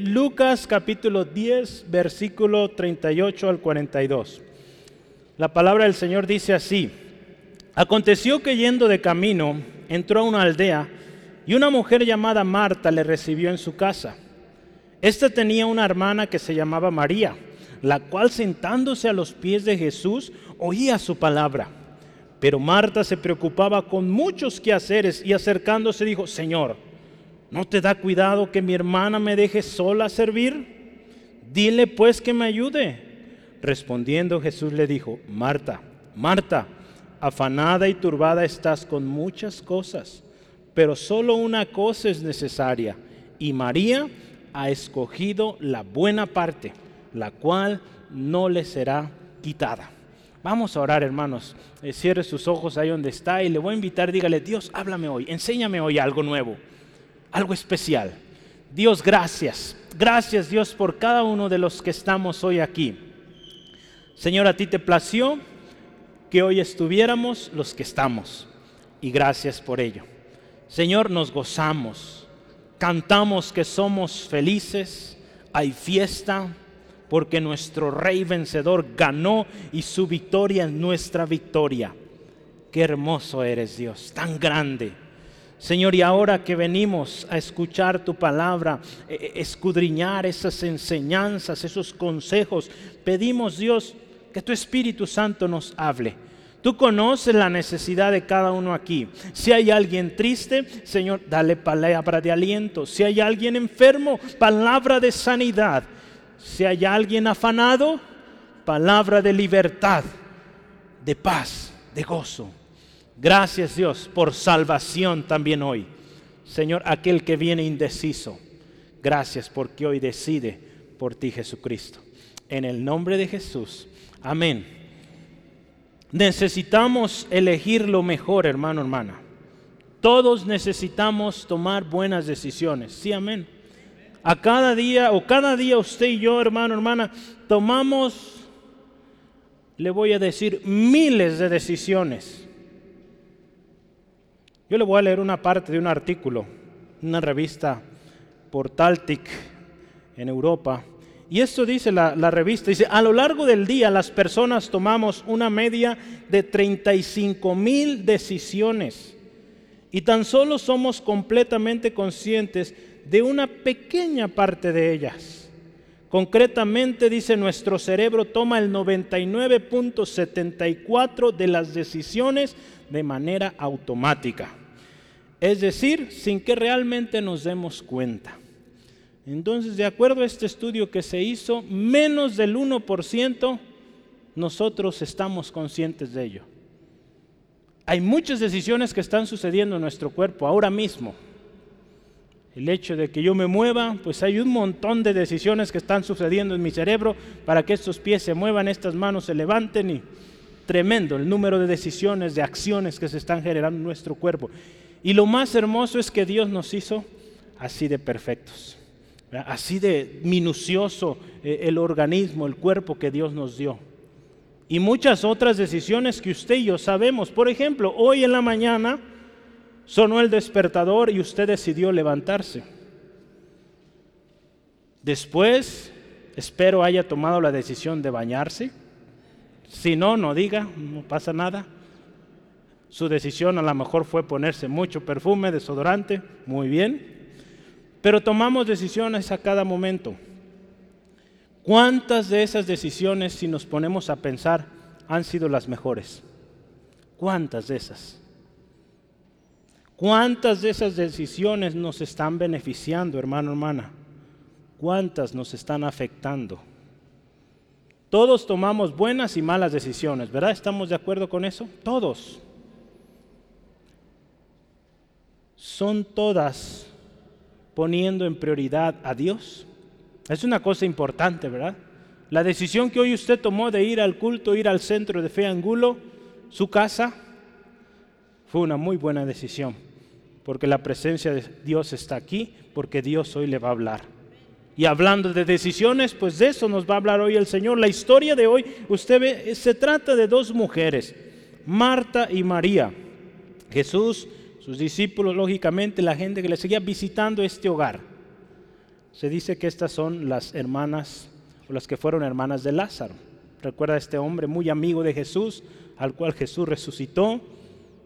Lucas capítulo 10, versículo 38 al 42. La palabra del Señor dice así, aconteció que yendo de camino, entró a una aldea y una mujer llamada Marta le recibió en su casa. Esta tenía una hermana que se llamaba María, la cual sentándose a los pies de Jesús oía su palabra. Pero Marta se preocupaba con muchos quehaceres y acercándose dijo, Señor, ¿no te da cuidado que mi hermana me deje sola servir? Dile pues que me ayude. Respondiendo Jesús le dijo, Marta, Marta, afanada y turbada estás con muchas cosas, pero solo una cosa es necesaria, y María ha escogido la buena parte, la cual no le será quitada. Vamos a orar, hermanos. Eh, cierre sus ojos ahí donde está y le voy a invitar, dígale, Dios, háblame hoy, enséñame hoy algo nuevo, algo especial. Dios, gracias. Gracias, Dios, por cada uno de los que estamos hoy aquí. Señor, a ti te plació que hoy estuviéramos los que estamos. Y gracias por ello. Señor, nos gozamos, cantamos que somos felices, hay fiesta, porque nuestro Rey vencedor ganó y su victoria es nuestra victoria. Qué hermoso eres Dios, tan grande. Señor, y ahora que venimos a escuchar tu palabra, e, e, escudriñar esas enseñanzas, esos consejos, pedimos Dios que tu Espíritu Santo nos hable. Tú conoces la necesidad de cada uno aquí. Si hay alguien triste, Señor, dale palabra de aliento. Si hay alguien enfermo, palabra de sanidad. Si hay alguien afanado, palabra de libertad, de paz, de gozo. Gracias Dios por salvación también hoy. Señor, aquel que viene indeciso, gracias porque hoy decide por ti Jesucristo. En el nombre de Jesús. Amén. Necesitamos elegir lo mejor, hermano, hermana. Todos necesitamos tomar buenas decisiones. Sí, amén. A cada día o cada día usted y yo, hermano, hermana, tomamos, le voy a decir, miles de decisiones. Yo le voy a leer una parte de un artículo, una revista Portaltic en Europa, y esto dice la, revista, dice, a lo largo del día las personas tomamos una media de 35 mil decisiones y tan solo somos completamente conscientes de una pequeña parte de ellas. Concretamente dice, nuestro cerebro toma el 99.74 de las decisiones de manera automática. Es decir, sin que realmente nos demos cuenta. Entonces, de acuerdo a este estudio que se hizo, menos del 1% nosotros estamos conscientes de ello. Hay muchas decisiones que están sucediendo en nuestro cuerpo ahora mismo. El hecho de que yo me mueva, pues hay un montón de decisiones que están sucediendo en mi cerebro para que estos pies se muevan, estas manos se levanten y tremendo el número de decisiones, de acciones que se están generando en nuestro cuerpo. Y lo más hermoso es que Dios nos hizo así de perfectos así de minucioso eh, el organismo, el cuerpo que Dios nos dio. Y muchas otras decisiones que usted y yo sabemos. Por ejemplo, hoy en la mañana sonó el despertador y usted decidió levantarse. Después, espero haya tomado la decisión de bañarse. Si no, no diga, no pasa nada. Su decisión a lo mejor fue ponerse mucho perfume, desodorante, muy bien. Pero tomamos decisiones a cada momento. ¿Cuántas de esas decisiones, si nos ponemos a pensar, han sido las mejores? ¿Cuántas de esas? ¿Cuántas de esas decisiones nos están beneficiando, hermano, hermana? ¿Cuántas nos están afectando? Todos tomamos buenas y malas decisiones, ¿verdad? ¿Estamos de acuerdo con eso? Todos. Son todas poniendo en prioridad a Dios. Es una cosa importante, ¿verdad? La decisión que hoy usted tomó de ir al culto, ir al centro de fe Angulo, su casa, fue una muy buena decisión, porque la presencia de Dios está aquí, porque Dios hoy le va a hablar. Y hablando de decisiones, pues de eso nos va a hablar hoy el Señor. La historia de hoy, usted ve, se trata de dos mujeres, Marta y María. Jesús sus discípulos, lógicamente, la gente que le seguía visitando este hogar. Se dice que estas son las hermanas o las que fueron hermanas de Lázaro. Recuerda a este hombre muy amigo de Jesús, al cual Jesús resucitó.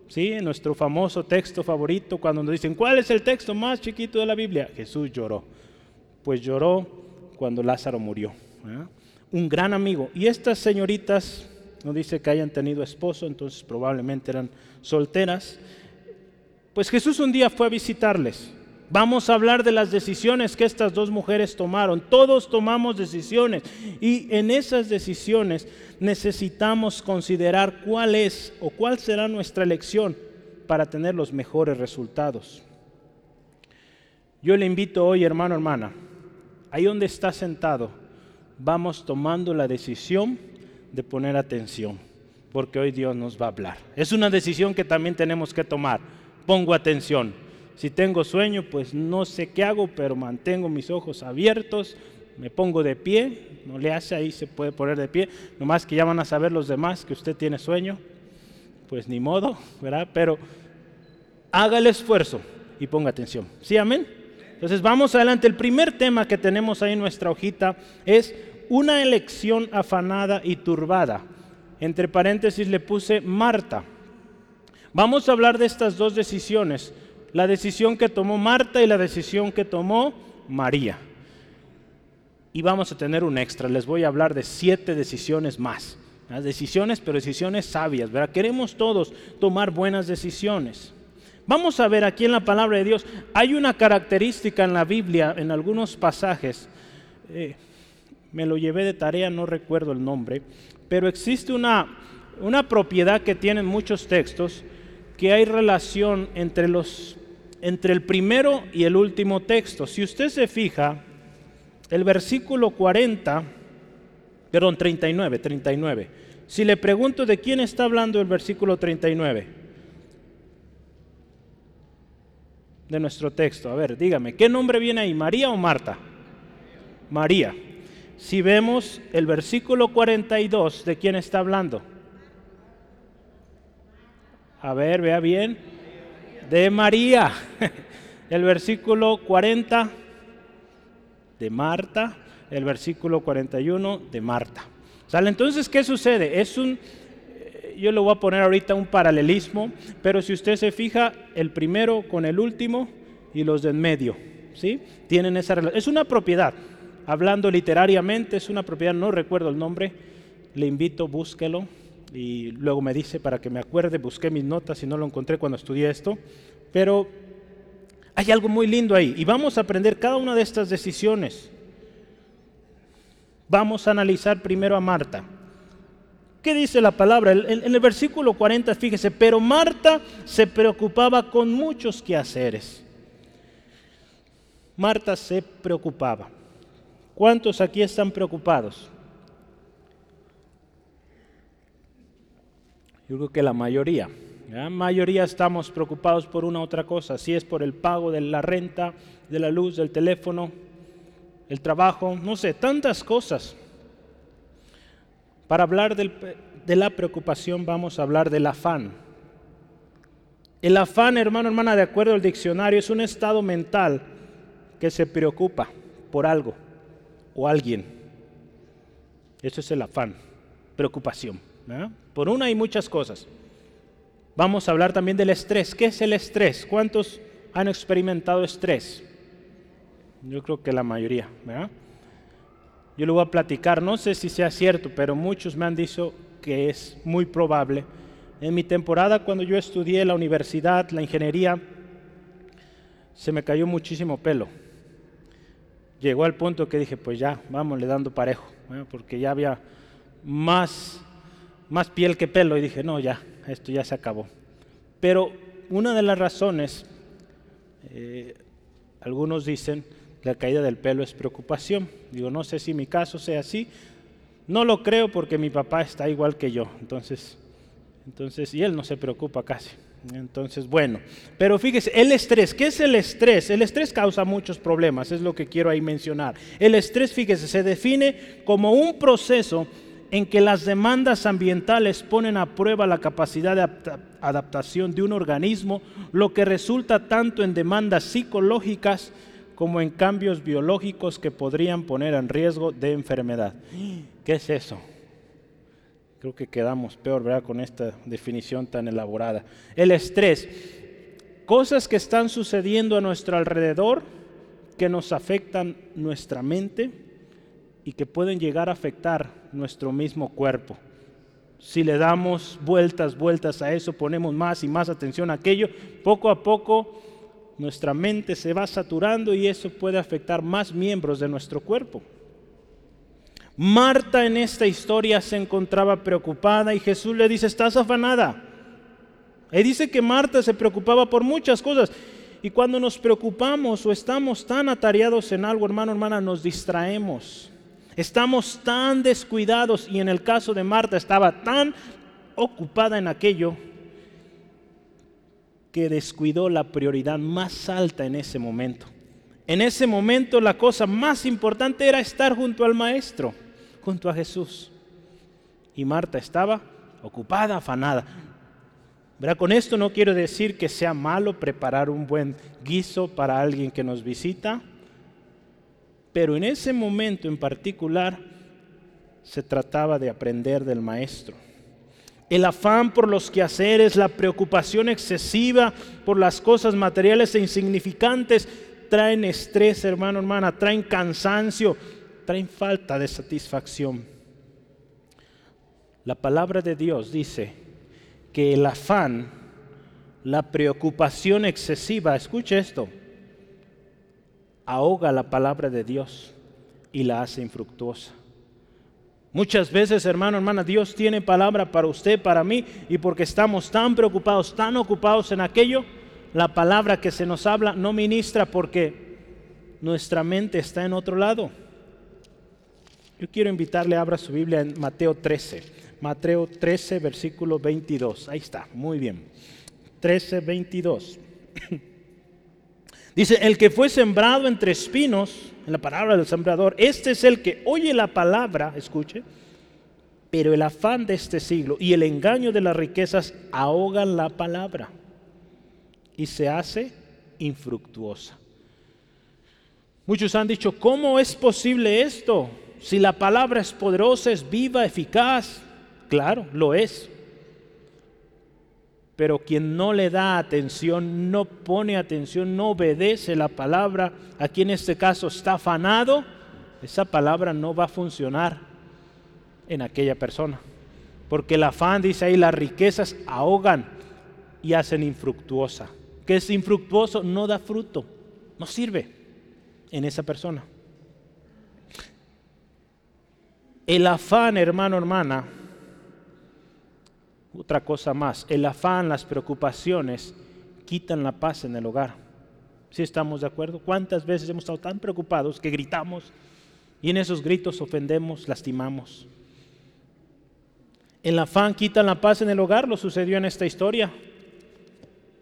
¿Sí? En nuestro famoso texto favorito, cuando nos dicen, ¿cuál es el texto más chiquito de la Biblia? Jesús lloró. Pues lloró cuando Lázaro murió. Un gran amigo. Y estas señoritas, no dice que hayan tenido esposo, entonces probablemente eran solteras. Pues Jesús un día fue a visitarles. Vamos a hablar de las decisiones que estas dos mujeres tomaron. Todos tomamos decisiones y en esas decisiones necesitamos considerar cuál es o cuál será nuestra elección para tener los mejores resultados. Yo le invito hoy, hermano, hermana, ahí donde está sentado, vamos tomando la decisión de poner atención, porque hoy Dios nos va a hablar. Es una decisión que también tenemos que tomar. Pongo atención si tengo sueño, pues no sé qué hago, pero mantengo mis ojos abiertos, me pongo de pie, no le hace ahí, se puede poner de pie, nomás que ya van a saber los demás que usted tiene sueño, pues ni modo, ¿verdad? Pero haga el esfuerzo y ponga atención. ¿Sí, amén? Entonces vamos adelante. El primer tema que tenemos ahí en nuestra hojita es una elección afanada y turbada. Entre paréntesis le puse Marta. Vamos a hablar de estas dos decisiones la decisión que tomó Marta y la decisión que tomó María. Y vamos a tener un extra, les voy a hablar de siete decisiones más. Las decisiones, pero decisiones sabias, ¿verdad? Queremos todos tomar buenas decisiones. Vamos a ver aquí en la palabra de Dios, hay una característica en la Biblia, en algunos pasajes, eh, me lo llevé de tarea, no recuerdo el nombre, pero existe una, una propiedad que tienen muchos textos, que hay relación entre los entre el primero y el último texto. Si usted se fija, el versículo 40, perdón, 39, 39. Si le pregunto de quién está hablando el versículo 39 de nuestro texto, a ver, dígame, ¿qué nombre viene ahí, María o Marta? María. Si vemos el versículo 42, ¿de quién está hablando? A ver, vea bien de María. El versículo 40 de Marta, el versículo 41 de Marta. ¿Sale? Entonces, ¿qué sucede? Es un, eh, yo le voy a poner ahorita un paralelismo, pero si usted se fija, el primero con el último y los de en medio, ¿sí? Tienen esa relación. Es una propiedad, hablando literariamente, es una propiedad, no recuerdo el nombre, le invito, búsquelo, y luego me dice para que me acuerde, busqué mis notas y no lo encontré cuando estudié esto, pero hay algo muy lindo ahí y vamos a aprender cada una de estas decisiones. Vamos a analizar primero a Marta. ¿Qué dice la palabra? En el versículo 40, fíjese, pero Marta se preocupaba con muchos quehaceres. Marta se preocupaba. ¿Cuántos aquí están preocupados? Yo creo que la mayoría. La mayoría estamos preocupados por una otra cosa, si es por el pago de la renta, de la luz, del teléfono, el trabajo, no sé, tantas cosas. Para hablar de la preocupación vamos a hablar del afán. El afán, hermano, hermana, de acuerdo al diccionario, es un estado mental que se preocupa por algo o alguien. Eso es el afán, preocupación. Por una y muchas cosas. Vamos a hablar también del estrés. ¿Qué es el estrés? ¿Cuántos han experimentado estrés? Yo creo que la mayoría. Yo le voy a platicar, no sé si sea cierto, pero muchos me han dicho que es muy probable. En mi temporada, cuando yo estudié la universidad, la ingeniería, se me cayó muchísimo pelo. Llegó al punto que dije, pues ya, vamos le dando parejo, porque ya había más más piel que pelo y dije, no, ya, esto ya se acabó. Pero una de las razones, eh, algunos dicen, la caída del pelo es preocupación. Digo, no sé si mi caso sea así. No lo creo porque mi papá está igual que yo. Entonces, entonces y él no se preocupa casi. Entonces, bueno, pero fíjese, el estrés, ¿qué es el estrés? El estrés causa muchos problemas, es lo que quiero ahí mencionar. El estrés, fíjese, se define como un proceso en que las demandas ambientales ponen a prueba la capacidad de adaptación de un organismo, lo que resulta tanto en demandas psicológicas como en cambios biológicos que podrían poner en riesgo de enfermedad. ¿Qué es eso? Creo que quedamos peor, ¿verdad? Con esta definición tan elaborada. El estrés. Cosas que están sucediendo a nuestro alrededor que nos afectan nuestra mente y que pueden llegar a afectar nuestro mismo cuerpo. Si le damos vueltas, vueltas a eso, ponemos más y más atención a aquello, poco a poco nuestra mente se va saturando y eso puede afectar más miembros de nuestro cuerpo. Marta en esta historia se encontraba preocupada y Jesús le dice, estás afanada. Y dice que Marta se preocupaba por muchas cosas. Y cuando nos preocupamos o estamos tan atareados en algo, hermano, hermana, nos distraemos. Estamos tan descuidados y en el caso de Marta estaba tan ocupada en aquello que descuidó la prioridad más alta en ese momento. En ese momento la cosa más importante era estar junto al Maestro junto a Jesús. Y Marta estaba ocupada, afanada. ¿Verdad? Con esto no quiero decir que sea malo preparar un buen guiso para alguien que nos visita, pero en ese momento en particular se trataba de aprender del maestro. El afán por los quehaceres, la preocupación excesiva por las cosas materiales e insignificantes traen estrés, hermano, hermana, traen cansancio, traen falta de satisfacción. La palabra de Dios dice que el afán, la preocupación excesiva, escuche esto, ahoga la palabra de Dios y la hace infructuosa. Muchas veces, hermano, hermana, Dios tiene palabra para usted, para mí, y porque estamos tan preocupados, tan ocupados en aquello, la palabra que se nos habla no ministra porque nuestra mente está en otro lado. Yo quiero invitarle a abra su Biblia en Mateo 13. Mateo 13, versículo 22. Ahí está, muy bien. 13, 22. Dice, el que fue sembrado entre espinos, en la palabra del sembrador, este es el que oye la palabra, escuche, pero el afán de este siglo y el engaño de las riquezas ahogan la palabra y se hace infructuosa. Muchos han dicho, ¿cómo es posible esto? Si la palabra es poderosa, es viva, eficaz, claro, lo es. Pero quien no le da atención, no pone atención, no obedece la palabra, aquí en este caso está afanado, esa palabra no va a funcionar en aquella persona. Porque el afán, dice ahí, las riquezas ahogan y hacen infructuosa. Que es infructuoso, no da fruto, no sirve en esa persona. El afán, hermano, hermana, otra cosa más, el afán, las preocupaciones quitan la paz en el hogar. ¿Sí estamos de acuerdo? ¿Cuántas veces hemos estado tan preocupados que gritamos y en esos gritos ofendemos, lastimamos? El afán quita la paz en el hogar, lo sucedió en esta historia.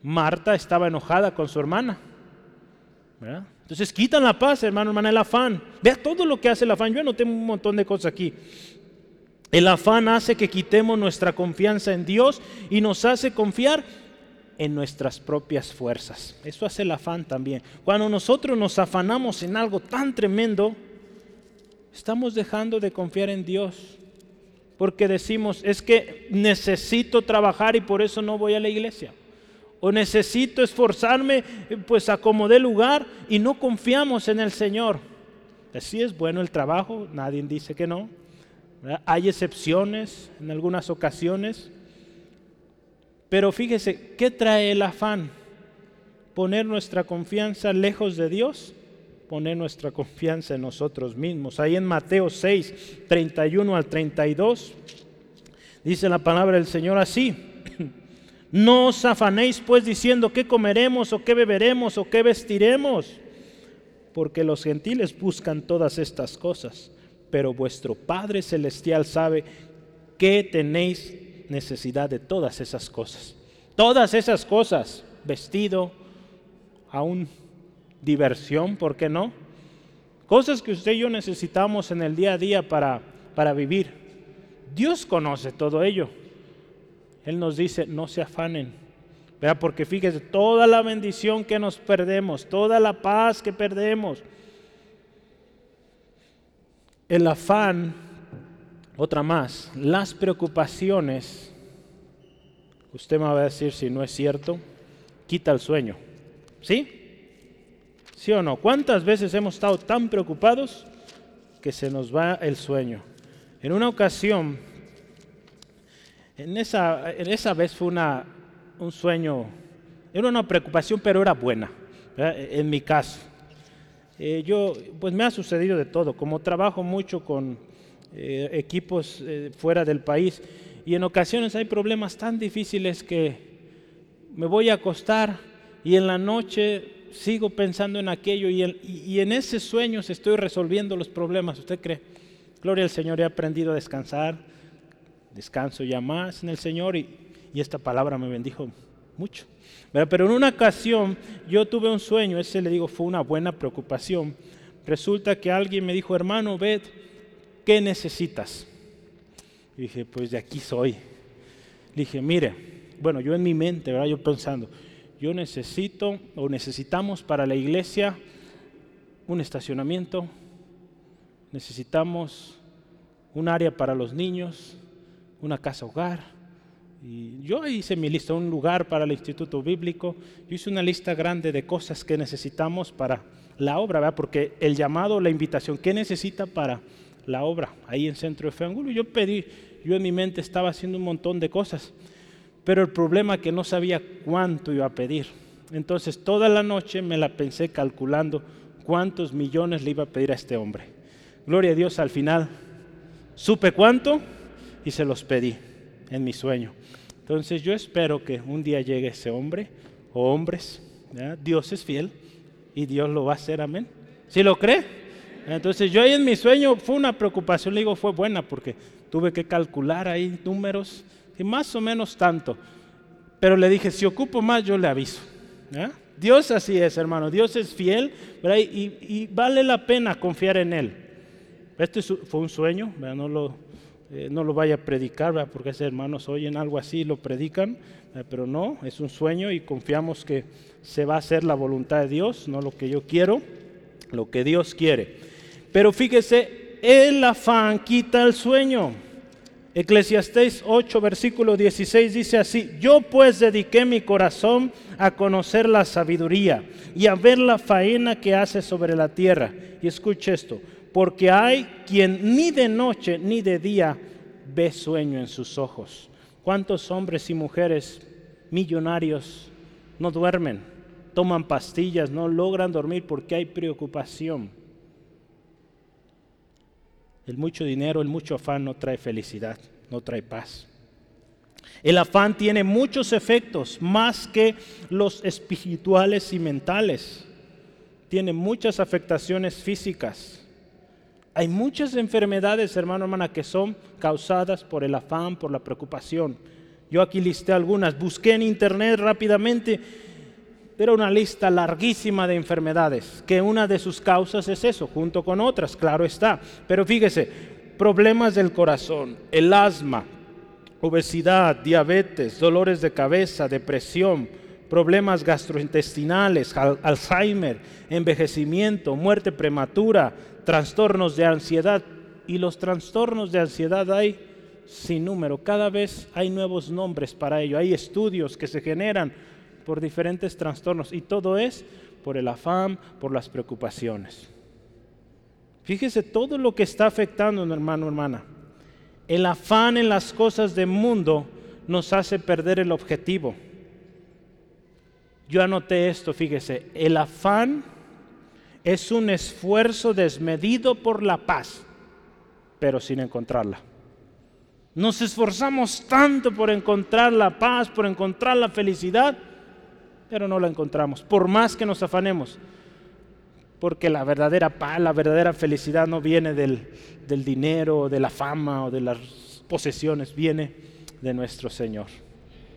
Marta estaba enojada con su hermana. ¿verdad? Entonces quitan la paz, hermano, hermana, el afán. Vea todo lo que hace el afán. Yo tengo un montón de cosas aquí. El afán hace que quitemos nuestra confianza en Dios y nos hace confiar en nuestras propias fuerzas. Eso hace el afán también. Cuando nosotros nos afanamos en algo tan tremendo, estamos dejando de confiar en Dios. Porque decimos, es que necesito trabajar y por eso no voy a la iglesia o necesito esforzarme pues a como dé lugar y no confiamos en el Señor. Así es bueno el trabajo, nadie dice que no. Hay excepciones en algunas ocasiones. Pero fíjese, ¿qué trae el afán? Poner nuestra confianza lejos de Dios, poner nuestra confianza en nosotros mismos. Ahí en Mateo 6, 31 al 32, dice la palabra del Señor así. No os afanéis pues diciendo qué comeremos o qué beberemos o qué vestiremos, porque los gentiles buscan todas estas cosas, pero vuestro Padre Celestial sabe que tenéis necesidad de todas esas cosas. Todas esas cosas, vestido, aún diversión, ¿por qué no? Cosas que usted y yo necesitamos en el día a día para, para vivir. Dios conoce todo ello. Él nos dice, no se afanen ¿verdad? Porque fíjese, toda la bendición que nos perdemos, toda la paz que perdemos, el afán, otra más, las preocupaciones, usted me va a decir si no es cierto, quita el sueño. ¿Sí? ¿Sí o no? ¿Cuántas veces hemos estado tan preocupados que se nos va el sueño? En una ocasión, en esa, en esa vez fue una, un sueño, era una preocupación, pero era buena, en mi caso. Eh, yo, pues me ha sucedido de todo, como trabajo mucho con eh, equipos eh, fuera del país y en ocasiones hay problemas tan difíciles que me voy a acostar y en la noche sigo pensando en aquello y, en ese sueño se estoy resolviendo los problemas. ¿Usted cree? Gloria al Señor, he aprendido a descansar, descanso ya más en el Señor y esta palabra me bendijo mucho. Pero en una ocasión yo tuve un sueño, ese le digo fue una buena preocupación. Resulta que alguien me dijo, hermano, ved, ¿qué necesitas? Y dije, pues de aquí soy. Dije, mire, bueno, yo en mi mente, ¿verdad? Yo pensando, yo necesito o necesitamos para la iglesia un estacionamiento, necesitamos un área para los niños, una casa hogar, y yo hice mi lista, un lugar para el Instituto Bíblico. Yo hice una lista grande de cosas que necesitamos para la obra, ¿verdad? porque el llamado, la invitación, ¿qué necesita para la obra? Ahí en Centro de Fe Yo pedí, yo en mi mente estaba haciendo un montón de cosas, pero el problema es que no sabía cuánto iba a pedir. Entonces toda la noche me la pensé calculando cuántos millones le iba a pedir a este hombre. Gloria a Dios, al final supe cuánto y se los pedí en mi sueño. Entonces yo espero que un día llegue ese hombre o hombres. Dios es fiel y Dios lo va a hacer, amén. ¿Sí lo cree? Entonces yo ahí en mi sueño fue una preocupación, le digo, fue buena porque tuve que calcular ahí números y más o menos tanto. Pero le dije, si ocupo más, yo le aviso. Dios así es, hermano. Dios es fiel y, y, vale la pena confiar en Él. Este fue un sueño, no lo, eh, no lo vaya a predicar, porque esos hermanos oyen algo así lo predican, pero no, es un sueño y confiamos que se va a hacer la voluntad de Dios, no lo que yo quiero, lo que Dios quiere. Pero fíjese, el afán quita el sueño. Eclesiastés 8, versículo 16 dice así, yo pues dediqué mi corazón a conocer la sabiduría y a ver la faena que hace sobre la tierra. Y escuche esto, porque hay quien ni de noche ni de día ve sueño en sus ojos. ¿Cuántos hombres y mujeres millonarios no duermen? Toman pastillas, no logran dormir porque hay preocupación. El mucho dinero, el mucho afán no trae felicidad, no trae paz. El afán tiene muchos efectos, más que los espirituales y mentales. Tiene muchas afectaciones físicas hay muchas enfermedades, hermano, hermana, que son causadas por el afán, por la preocupación. Yo aquí listé algunas, busqué en internet rápidamente, era una lista larguísima de enfermedades, que una de sus causas es eso, junto con otras, claro está. Pero fíjese, problemas del corazón, el asma, obesidad, diabetes, dolores de cabeza, depresión, problemas gastrointestinales, Alzheimer, envejecimiento, muerte prematura, trastornos de ansiedad. Y los trastornos de ansiedad hay sin número. Cada vez hay nuevos nombres para ello. Hay estudios que se generan por diferentes trastornos y todo es por el afán, por las preocupaciones. Fíjese todo lo que está afectando, hermano, hermana. El afán en las cosas del mundo nos hace perder el objetivo. Yo anoté esto, fíjese, el afán es un esfuerzo desmedido por la paz, pero sin encontrarla. Nos esforzamos tanto por encontrar la paz, por encontrar la felicidad, pero no la encontramos, por más que nos afanemos. Porque la verdadera paz, la verdadera felicidad no viene del, del dinero, de la fama o de las posesiones, viene de nuestro Señor.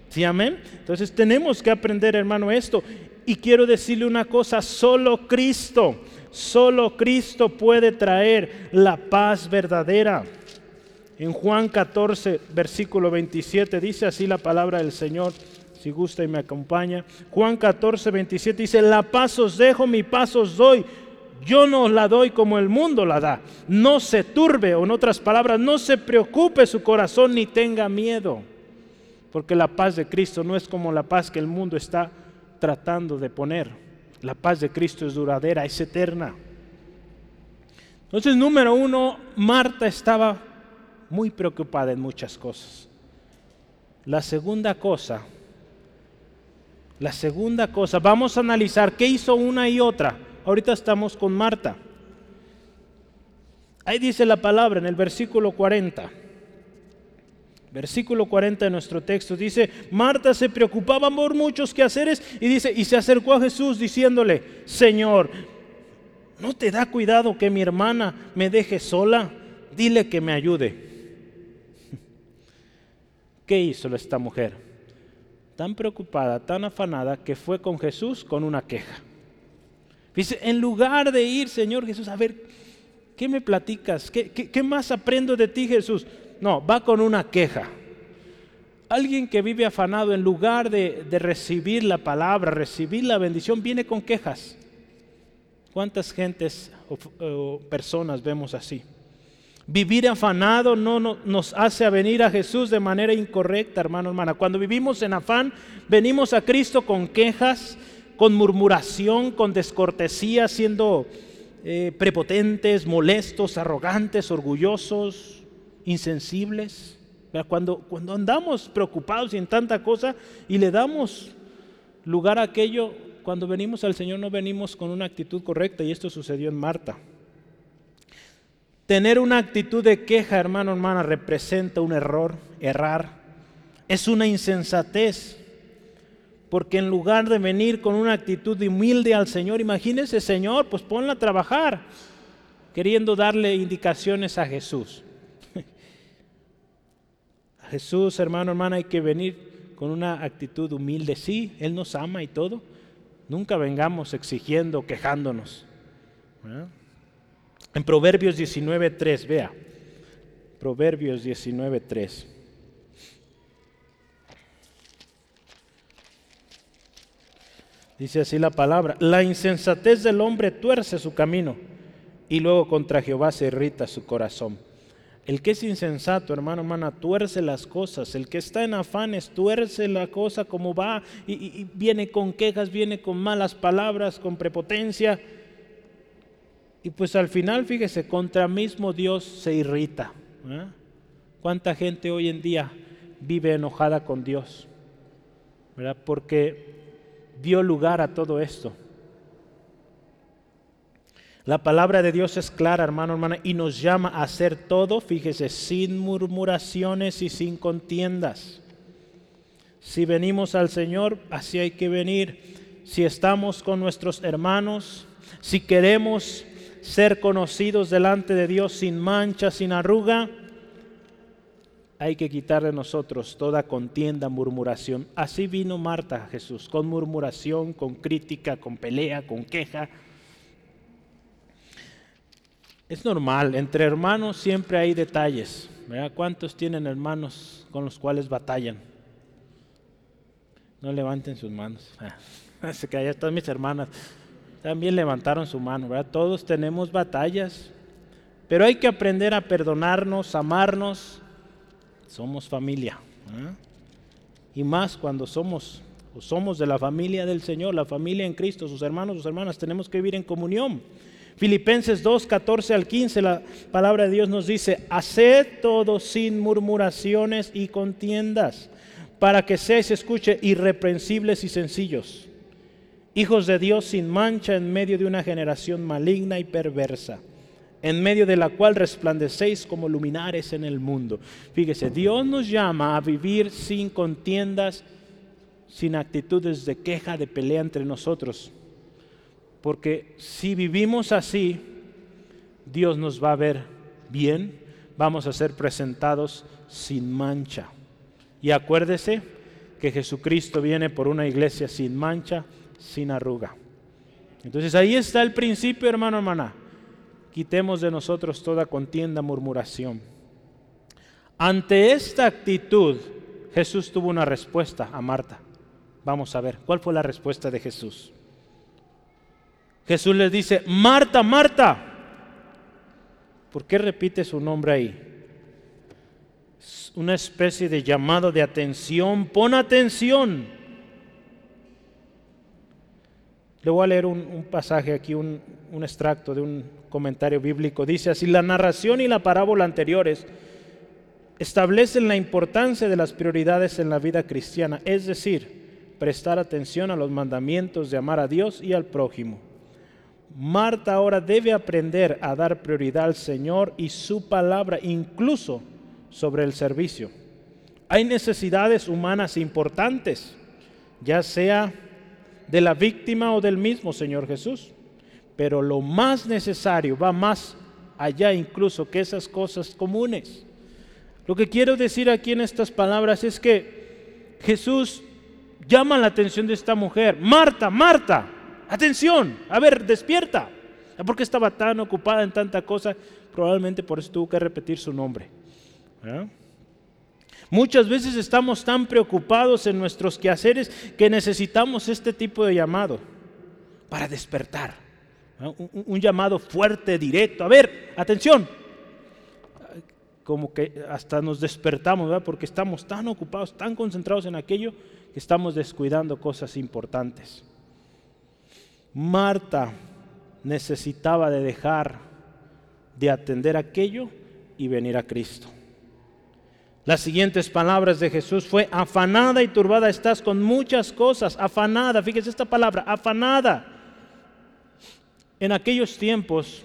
¿Sí, amén? Entonces tenemos que aprender, hermano, esto. Y quiero decirle una cosa, solo Cristo, solo Cristo puede traer la paz verdadera. En Juan 14, versículo 27, dice así la palabra del Señor. si gusta y me acompaña. Juan 14, 27 dice, la paz os dejo, mi paz os doy. Yo no la doy como el mundo la da. No se turbe, o en otras palabras, no se preocupe su corazón ni tenga miedo. Porque la paz de Cristo no es como la paz que el mundo está tratando de poner. La paz de Cristo es duradera, es eterna. Entonces, número uno, Marta estaba muy preocupada en muchas cosas. La segunda cosa, la segunda cosa, vamos a analizar qué hizo una y otra. Ahorita estamos con Marta. Ahí dice la palabra en el versículo 40. Versículo 40 de nuestro texto dice, Marta se preocupaba por muchos quehaceres y dice, y se acercó a Jesús diciéndole, Señor, ¿no te da cuidado que mi hermana me deje sola? Dile que me ayude. ¿Qué hizo esta mujer? Tan preocupada, tan afanada, que fue con Jesús con una queja. Dice, en lugar de ir, Señor Jesús, a ver, ¿qué me platicas? ¿Qué, qué más aprendo de ti, Jesús? No, va con una queja. Alguien que vive afanado, en lugar de, recibir la palabra, recibir la bendición, viene con quejas. ¿Cuántas gentes o, personas vemos así? Vivir afanado no, no, nos hace venir a Jesús de manera incorrecta, hermano, hermana. Cuando vivimos en afán, venimos a Cristo con quejas, con murmuración, con descortesía, siendo eh, prepotentes, molestos, arrogantes, orgullosos, insensibles. Cuando, cuando andamos preocupados y en tanta cosa y le damos lugar a aquello, cuando venimos al Señor no venimos con una actitud correcta y esto sucedió en Marta. Tener una actitud de queja, hermano, hermana, representa un error, errar. Es una insensatez. Porque en lugar de venir con una actitud humilde al Señor, imagínese, Señor, pues ponla a trabajar, queriendo darle indicaciones a Jesús. Jesús, hermano, hermana, hay que venir con una actitud humilde. Sí, Él nos ama y todo. Nunca vengamos exigiendo, quejándonos. En Proverbios 19.3, vea. Proverbios 19.3. Dice así la palabra, la insensatez del hombre tuerce su camino y luego contra Jehová se irrita su corazón. El que es insensato, hermano, hermana, tuerce las cosas. El que está en afanes, tuerce la cosa como va y, viene con quejas, viene con malas palabras, con prepotencia. Y pues al final, fíjese, contra mismo Dios se irrita. ¿eh? ¿Cuánta gente hoy en día vive enojada con Dios? ¿Verdad? Porque dio lugar a todo esto. La palabra de Dios es clara, hermano, hermana, y nos llama a hacer todo, fíjese, sin murmuraciones y sin contiendas. Si venimos al Señor, así hay que venir. Si estamos con nuestros hermanos, si queremos ser conocidos delante de Dios sin mancha, sin arruga, hay que quitar de nosotros toda contienda, murmuración. Así vino Marta a Jesús, con murmuración, con crítica, con pelea, con queja es normal, entre hermanos siempre hay detalles. ¿Cuántos tienen hermanos con los cuales batallan? No levanten sus manos. Se que allá están mis hermanas. También levantaron su mano. Todos tenemos batallas. Pero hay que aprender a perdonarnos, amarnos. Somos familia. Y más cuando somos o somos de la familia del Señor, la familia en Cristo, sus hermanos, sus hermanas, tenemos que vivir en comunión. Filipenses 2, 14 al 15, la palabra de Dios nos dice, haced todo sin murmuraciones y contiendas, para que seáis, escuche, irreprensibles y sencillos, hijos de Dios sin mancha en medio de una generación maligna y perversa, en medio de la cual resplandecéis como luminares en el mundo. Fíjese, Dios nos llama a vivir sin contiendas, sin actitudes de queja, de pelea entre nosotros porque si vivimos así, Dios nos va a ver bien, vamos a ser presentados sin mancha. Y acuérdese que Jesucristo viene por una iglesia sin mancha, sin arruga. Entonces ahí está el principio, hermano, hermana. Quitemos de nosotros toda contienda, murmuración. Ante esta actitud, Jesús tuvo una respuesta a Marta. Vamos a ver, ¿cuál fue la respuesta de Jesús? Jesús les dice, Marta, Marta. ¿Por qué repite su nombre ahí? Es una especie de llamado de atención. Pon atención. Le voy a leer un, pasaje aquí, un, un extracto de un comentario bíblico. Dice así, la narración y la parábola anteriores establecen la importancia de las prioridades en la vida cristiana, es decir, prestar atención a los mandamientos de amar a Dios y al prójimo. Marta ahora debe aprender a dar prioridad al Señor y su palabra, incluso sobre el servicio. Hay necesidades humanas importantes, ya sea de la víctima o del mismo Señor Jesús, pero lo más necesario va más allá incluso que esas cosas comunes. Lo que quiero decir aquí en estas palabras es que Jesús llama la atención de esta mujer. Marta, Marta, atención, a ver, despierta. ¿Por qué estaba tan ocupada en tanta cosa? Probablemente por eso tuvo que repetir su nombre. Muchas veces estamos tan preocupados en nuestros quehaceres que necesitamos este tipo de llamado para despertar. un, llamado fuerte, directo. A ver, atención. Como que hasta nos despertamos, ¿verdad? porque estamos tan ocupados, tan concentrados en aquello que estamos descuidando cosas importantes. Marta necesitaba de dejar de atender aquello y venir a Cristo. Las siguientes palabras de Jesús fue, afanada y turbada estás con muchas cosas, afanada, fíjese esta palabra, afanada. En aquellos tiempos,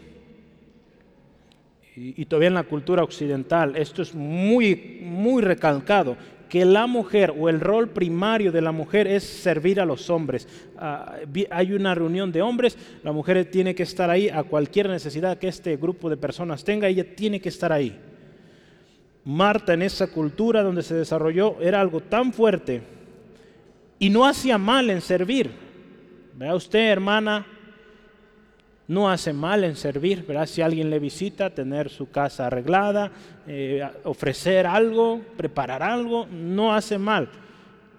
y, y, todavía en la cultura occidental, esto es muy, muy recalcado, que la mujer o el rol primario de la mujer es servir a los hombres. Ah, hay una reunión de hombres, la mujer tiene que estar ahí a cualquier necesidad que este grupo de personas tenga, ella tiene que estar ahí. Marta en esa cultura donde se desarrolló era algo tan fuerte y no hacía mal en servir. Vea usted, hermana, no hace mal en servir, ¿verdad? Si alguien le visita, tener su casa arreglada, eh, ofrecer algo, preparar algo, no hace mal.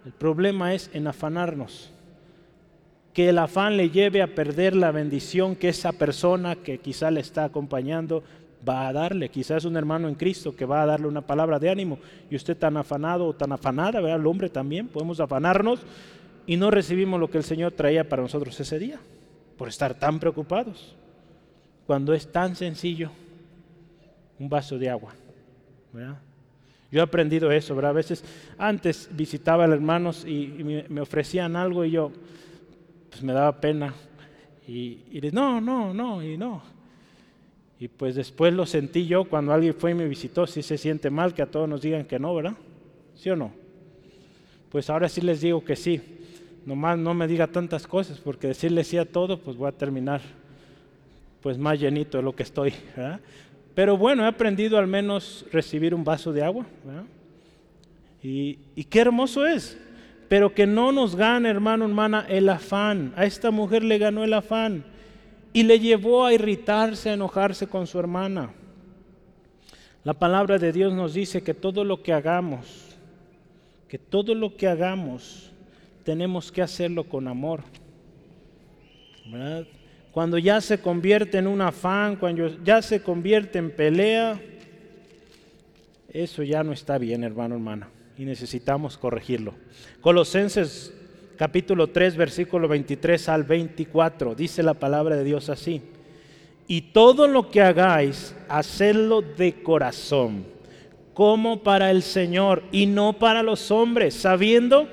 El problema es en afanarnos. Que el afán le lleve a perder la bendición que esa persona que quizá le está acompañando va a darle. Quizás un hermano en Cristo que va a darle una palabra de ánimo y usted tan afanado o tan afanada, ¿verdad? El hombre también, podemos afanarnos y no recibimos lo que el Señor traía para nosotros ese día por estar tan preocupados, cuando es tan sencillo un vaso de agua. Yo he aprendido eso, ¿verdad? A veces antes visitaba a los hermanos y, me, ofrecían algo y yo pues me daba pena y, y no, no, no, y no. Y pues después lo sentí yo cuando alguien fue y me visitó, si se siente mal que a todos nos digan que no, ¿verdad? ¿Sí o no? Pues ahora sí les digo que sí nomás no me diga tantas cosas, porque decirle sí a todo, pues voy a terminar pues más llenito de lo que estoy. Pero bueno, he aprendido al menos recibir un vaso de agua. Y, y, qué hermoso es. Pero que no nos gane, hermano, hermana, el afán. A esta mujer le ganó el afán y le llevó a irritarse, a enojarse con su hermana. La palabra de Dios nos dice que todo lo que hagamos, que todo lo que hagamos, tenemos que hacerlo con amor. Cuando ya se convierte en un afán, cuando ya se convierte en pelea, eso ya no está bien, hermano, hermana, y necesitamos corregirlo. Colosenses capítulo 3, versículo 23 al 24, dice la palabra de Dios así. Y todo lo que hagáis, hacedlo de corazón, como para el Señor y no para los hombres, sabiendo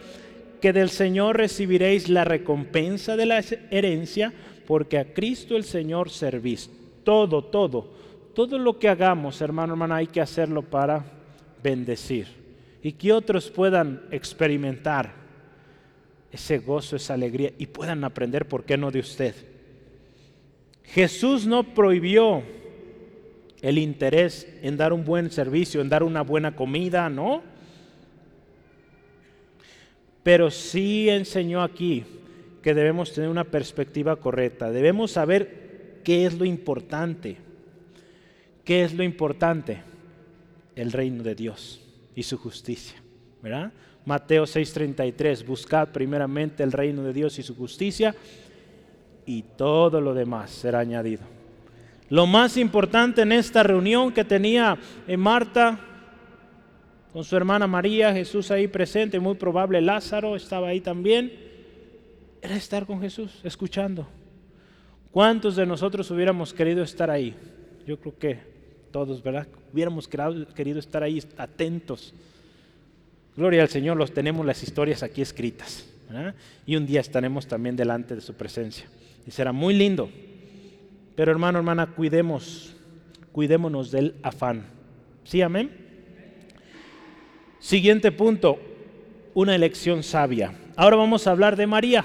que del Señor recibiréis la recompensa de la herencia, porque a Cristo el Señor servís. Todo, todo, todo lo que hagamos, hermano, hermana, hay que hacerlo para bendecir y que otros puedan experimentar ese gozo, esa alegría y puedan aprender, ¿por qué no de usted? Jesús no prohibió el interés en dar un buen servicio, en dar una buena comida, ¿no? Pero sí enseñó aquí que debemos tener una perspectiva correcta. Debemos saber qué es lo importante. ¿Qué es lo importante? El reino de Dios y su justicia. ¿verdad? Mateo 6:33, buscad primeramente el reino de Dios y su justicia y todo lo demás será añadido. Lo más importante en esta reunión que tenía en Marta con su hermana María, Jesús ahí presente, muy probable Lázaro estaba ahí también, era estar con Jesús, escuchando. ¿Cuántos de nosotros hubiéramos querido estar ahí? Yo creo que todos, ¿verdad? Hubiéramos querido estar ahí atentos. Gloria al Señor, los tenemos las historias aquí escritas. Y un día estaremos también delante de su presencia. Y será muy lindo. Pero hermano, hermana, cuidemos, cuidémonos del afán. ¿Sí, amén? Siguiente punto, una elección sabia. Ahora vamos a hablar de María.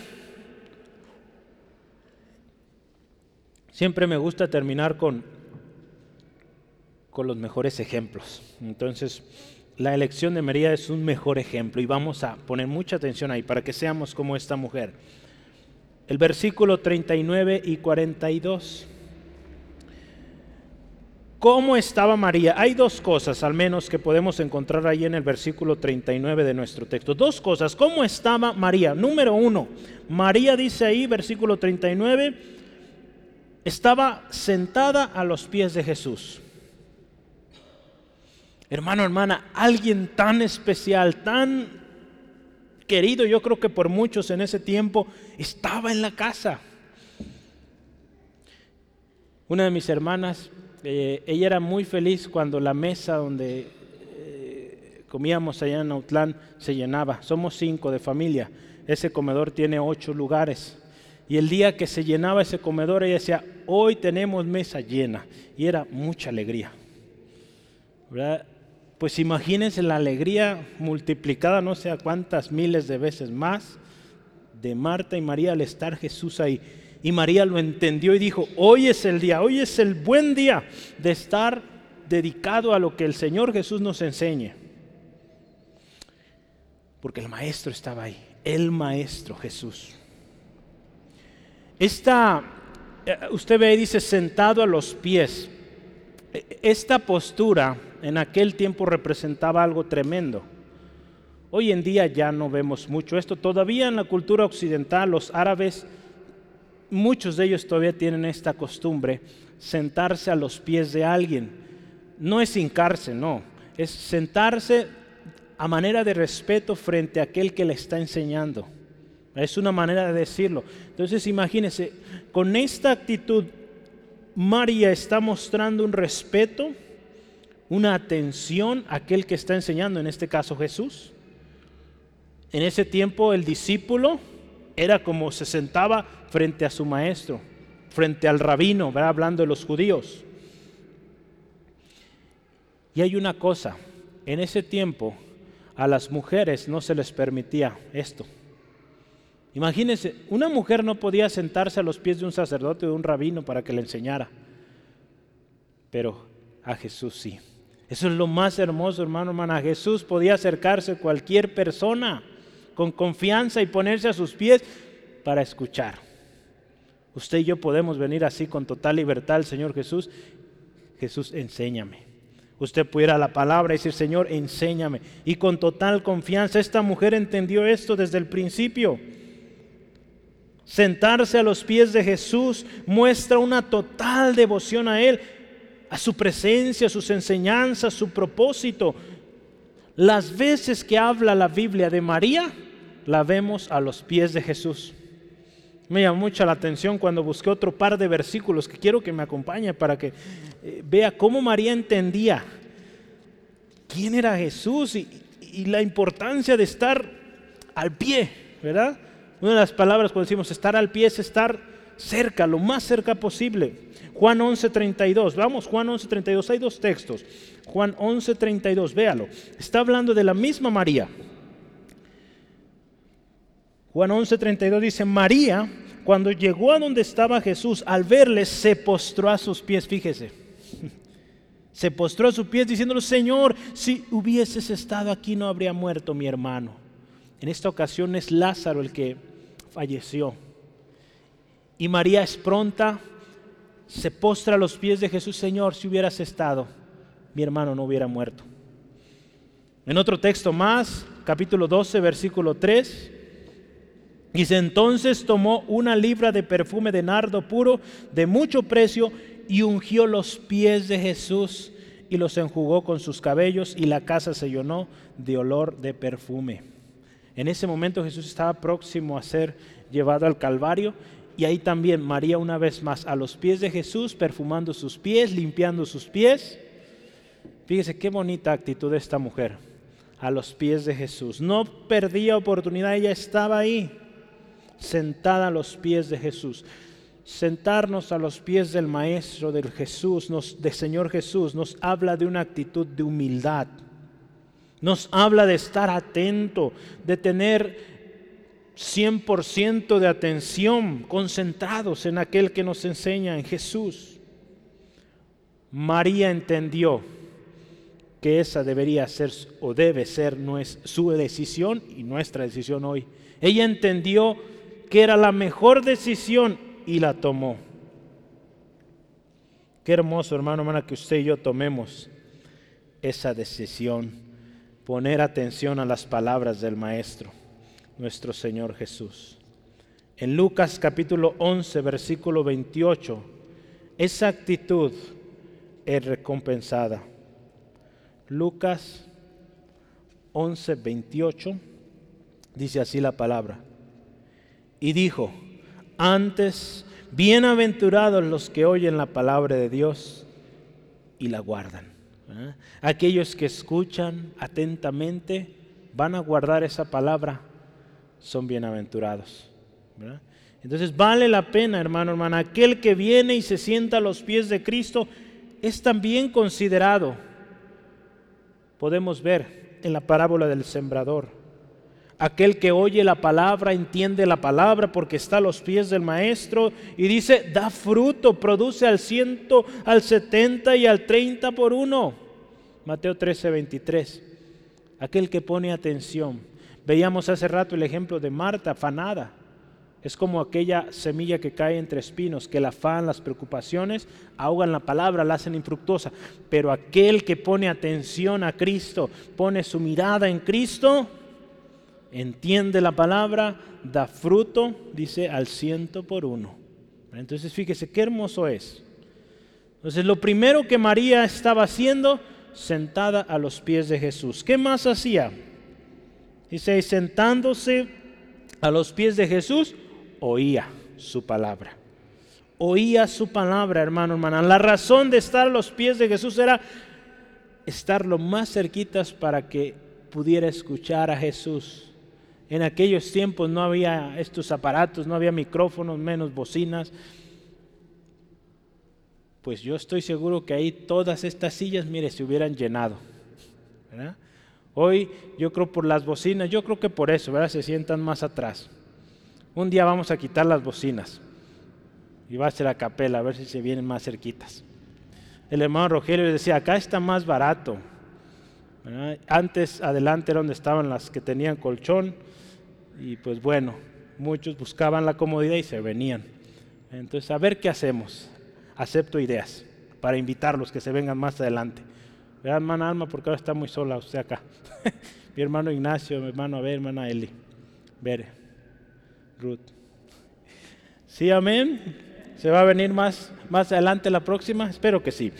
Siempre me gusta terminar con, con los mejores ejemplos. Entonces, la elección de María es un mejor ejemplo y vamos a poner mucha atención ahí para que seamos como esta mujer el versículo 39 y 42. ¿Cómo estaba María? Hay dos cosas al menos que podemos encontrar ahí en el versículo 39 de nuestro texto. Dos cosas. ¿Cómo estaba María? Número uno, María dice ahí, versículo 39, estaba sentada a los pies de Jesús. Hermano, hermana, alguien tan especial, tan querido, yo creo que por muchos en ese tiempo, estaba en la casa. Una de mis hermanas, eh, ella era muy feliz cuando la mesa donde eh, comíamos allá en Autlán se llenaba. Somos cinco de familia. Ese comedor tiene ocho lugares. Y el día que se llenaba ese comedor, ella decía, hoy tenemos mesa llena. Y era mucha alegría. pues imagínense la alegría multiplicada no sé cuántas miles de veces más de Marta y María al estar Jesús ahí. Y María lo entendió y dijo, hoy es el día, hoy es el buen día de estar dedicado a lo que el Señor Jesús nos enseñe. Porque el maestro estaba ahí, el maestro Jesús. Esta, eh, usted ve, dice, sentado a los pies. E, esta postura en aquel tiempo representaba algo tremendo. Hoy en día ya no vemos mucho esto. Todavía en la cultura occidental, los árabes, muchos de ellos todavía tienen esta costumbre, sentarse a los pies de alguien. No es hincarse, no. Es sentarse a manera de respeto frente a aquel que le está enseñando. Es una manera de decirlo. Entonces imagínense, con esta actitud, María está mostrando un respeto una atención a aquel que está enseñando, en este caso Jesús. En ese tiempo el discípulo era como se sentaba frente a su maestro, frente al rabino, hablando de los judíos. Y hay una cosa, en ese tiempo a las mujeres no se les permitía esto. Imagínense, una mujer no podía sentarse a los pies de un sacerdote o de un rabino para que le enseñara, pero a Jesús sí. Eso es lo más hermoso, hermano, hermana. Jesús podía acercarse a cualquier persona con confianza y ponerse a sus pies para escuchar. Usted y yo podemos venir así con total libertad al Señor Jesús. Jesús, enséñame. Usted puede ir a la palabra y decir, Señor, enséñame. Y con total confianza, esta mujer entendió esto desde el principio. Sentarse a los pies de Jesús muestra una total devoción a Él a su presencia, a sus enseñanzas, su propósito. Las veces que habla la Biblia de María, la vemos a los pies de Jesús. Me llamó mucha la atención cuando busqué otro par de versículos que quiero que me acompañe para que eh, vea cómo María entendía quién era Jesús y, la importancia de estar al pie, ¿verdad? Una de las palabras cuando decimos estar al pie es estar cerca, lo más cerca posible. Juan 11:32, vamos, Juan 11:32, hay dos textos. Juan 11:32, véalo. Está hablando de la misma María. Juan 11:32 dice, María, cuando llegó a donde estaba Jesús, al verle, se postró a sus pies, fíjese. Se postró a sus pies diciéndole, Señor, si hubieses estado aquí no habría muerto mi hermano. En esta ocasión es Lázaro el que falleció. Y María es pronta se postra a los pies de Jesús, Señor, si hubieras estado, mi hermano no hubiera muerto. En otro texto más, capítulo 12, versículo 3. Dice, entonces tomó una libra de perfume de nardo puro de mucho precio y ungió los pies de Jesús y los enjugó con sus cabellos y la casa se llenó de olor de perfume. En ese momento Jesús estaba próximo a ser llevado al Calvario y ahí también María una vez más a los pies de Jesús, perfumando sus pies, limpiando sus pies. Fíjese qué bonita actitud de esta mujer a los pies de Jesús. No perdía oportunidad, ella estaba ahí sentada a los pies de Jesús. Sentarnos a los pies del Maestro, del Jesús, nos, del Señor Jesús, nos habla de una actitud de humildad. Nos habla de estar atento, de tener 100% de atención, concentrados en aquel que nos enseña, en Jesús. María entendió que esa debería ser o debe ser su decisión y nuestra decisión hoy. Ella entendió que era la mejor decisión y la tomó. Qué hermoso, hermano, hermana, que usted y yo tomemos esa decisión, poner atención a las palabras del Maestro, nuestro Señor Jesús. En Lucas capítulo 11, versículo 28, esa actitud es recompensada. Lucas 11, 28, dice así la palabra y dijo, antes, bienaventurados los que oyen la palabra de Dios y la guardan. ¿eh? Aquellos que escuchan atentamente van a guardar esa palabra, son bienaventurados. Entonces vale la pena, hermano, hermana, aquel que viene y se sienta a los pies de Cristo es también considerado. Podemos ver en la parábola del sembrador Aquel que oye la palabra entiende la palabra porque está a los pies del maestro y dice, da fruto, produce al ciento, al setenta y al treinta por uno. Mateo 13, 23. Aquel que pone atención. Veíamos hace rato el ejemplo de Marta, afanada. Es como aquella semilla que cae entre espinos, que la afán, las preocupaciones, ahogan la palabra, la hacen infructuosa. Pero aquel que pone atención a Cristo, pone su mirada en Cristo, entiende la palabra, da fruto, dice, al ciento por uno. Entonces fíjese qué hermoso es. Entonces lo primero que María estaba haciendo, sentada a los pies de Jesús. ¿Qué más hacía? Dice, sentándose a los pies de Jesús, oía su palabra. Oía su palabra, hermano, hermana. La razón de estar a los pies de Jesús era estar lo más cerquitas para que pudiera escuchar a Jesús en aquellos tiempos no había estos aparatos, no había micrófonos, menos bocinas. Pues yo estoy seguro que ahí todas estas sillas, mire, se hubieran llenado. Hoy yo creo por las bocinas, yo creo que por eso, ¿verdad? Se sientan más atrás. Un día vamos a quitar las bocinas y va a ser a capela, a ver si se vienen más cerquitas. El hermano Rogelio decía, acá está más barato. Antes, adelante era donde estaban las que tenían colchón y pues bueno, muchos buscaban la comodidad y se venían. Entonces, a ver qué hacemos. Acepto ideas para invitarlos que se vengan más adelante. Vean, hermana Alma, porque ahora está muy sola usted acá. mi hermano Ignacio, mi hermano Abel, hermana Eli. Ver, Ruth. Sí, amén. ¿Se va a venir más, más adelante la próxima? Espero que sí.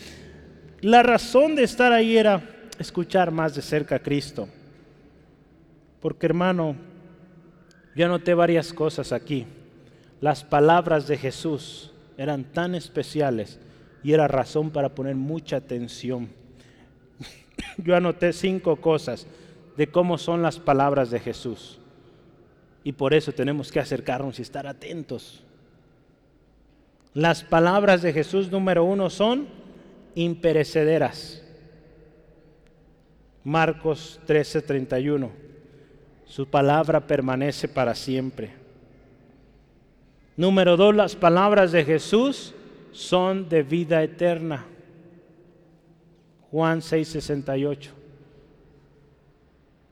La razón de estar ahí era escuchar más de cerca a Cristo. Porque hermano, yo anoté varias cosas aquí. Las palabras de Jesús eran tan especiales y era razón para poner mucha atención. Yo anoté cinco cosas de cómo son las palabras de Jesús. Y por eso tenemos que acercarnos y estar atentos. Las palabras de Jesús número uno son imperecederas. Marcos 13:31. Su palabra permanece para siempre. Número dos, las palabras de Jesús son de vida eterna. Juan 6:68.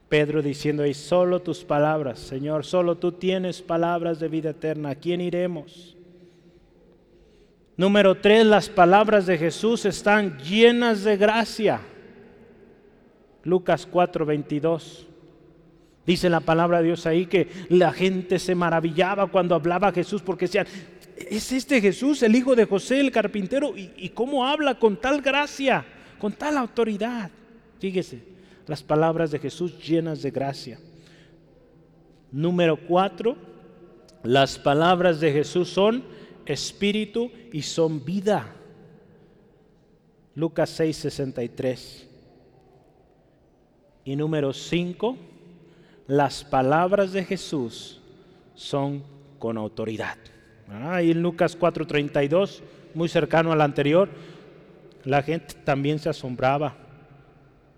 Pedro diciendo ahí, solo tus palabras, Señor, solo tú tienes palabras de vida eterna. ¿A quién iremos? Número tres, las palabras de Jesús están llenas de gracia. Lucas 4:22. Dice la palabra de Dios ahí que la gente se maravillaba cuando hablaba Jesús porque decían, es este Jesús, el hijo de José, el carpintero, y, y cómo habla con tal gracia, con tal autoridad. Fíjese, las palabras de Jesús llenas de gracia. Número cuatro, las palabras de Jesús son espíritu y son vida. Lucas 6, 63. Y número 5, las palabras de Jesús son con autoridad. Ah, y en Lucas 4:32, muy cercano al anterior, la gente también se asombraba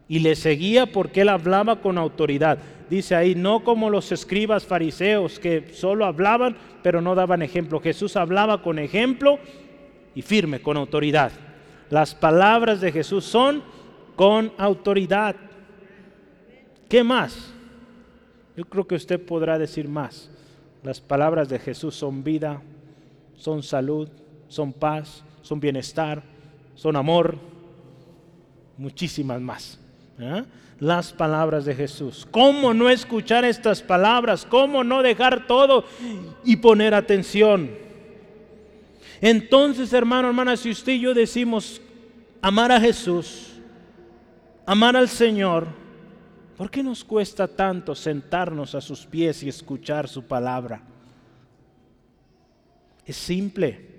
y le seguía porque él hablaba con autoridad. Dice ahí, no como los escribas fariseos que solo hablaban pero no daban ejemplo. Jesús hablaba con ejemplo y firme, con autoridad. Las palabras de Jesús son con autoridad. ¿Qué más? Yo creo que usted podrá decir más. Las palabras de Jesús son vida, son salud, son paz, son bienestar, son amor, muchísimas más. ¿eh? Las palabras de Jesús. ¿Cómo no escuchar estas palabras? ¿Cómo no dejar todo y poner atención? Entonces, hermano, hermana, si usted y yo decimos amar a Jesús, amar al Señor, ¿Por qué nos cuesta tanto sentarnos a sus pies y escuchar su palabra? Es simple.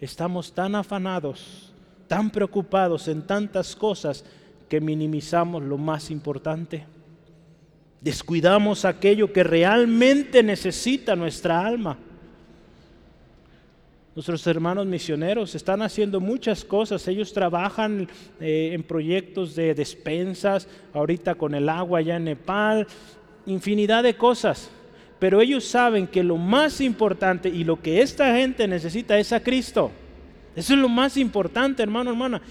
Estamos tan afanados, tan preocupados en tantas cosas que minimizamos lo más importante. Descuidamos aquello que realmente necesita nuestra alma. Nuestros hermanos misioneros están haciendo muchas cosas. Ellos trabajan eh, en proyectos de despensas, ahorita con el agua allá en Nepal, infinidad de cosas. Pero ellos saben que lo más importante y lo que esta gente necesita es a Cristo. Eso es lo más importante, hermano, hermana.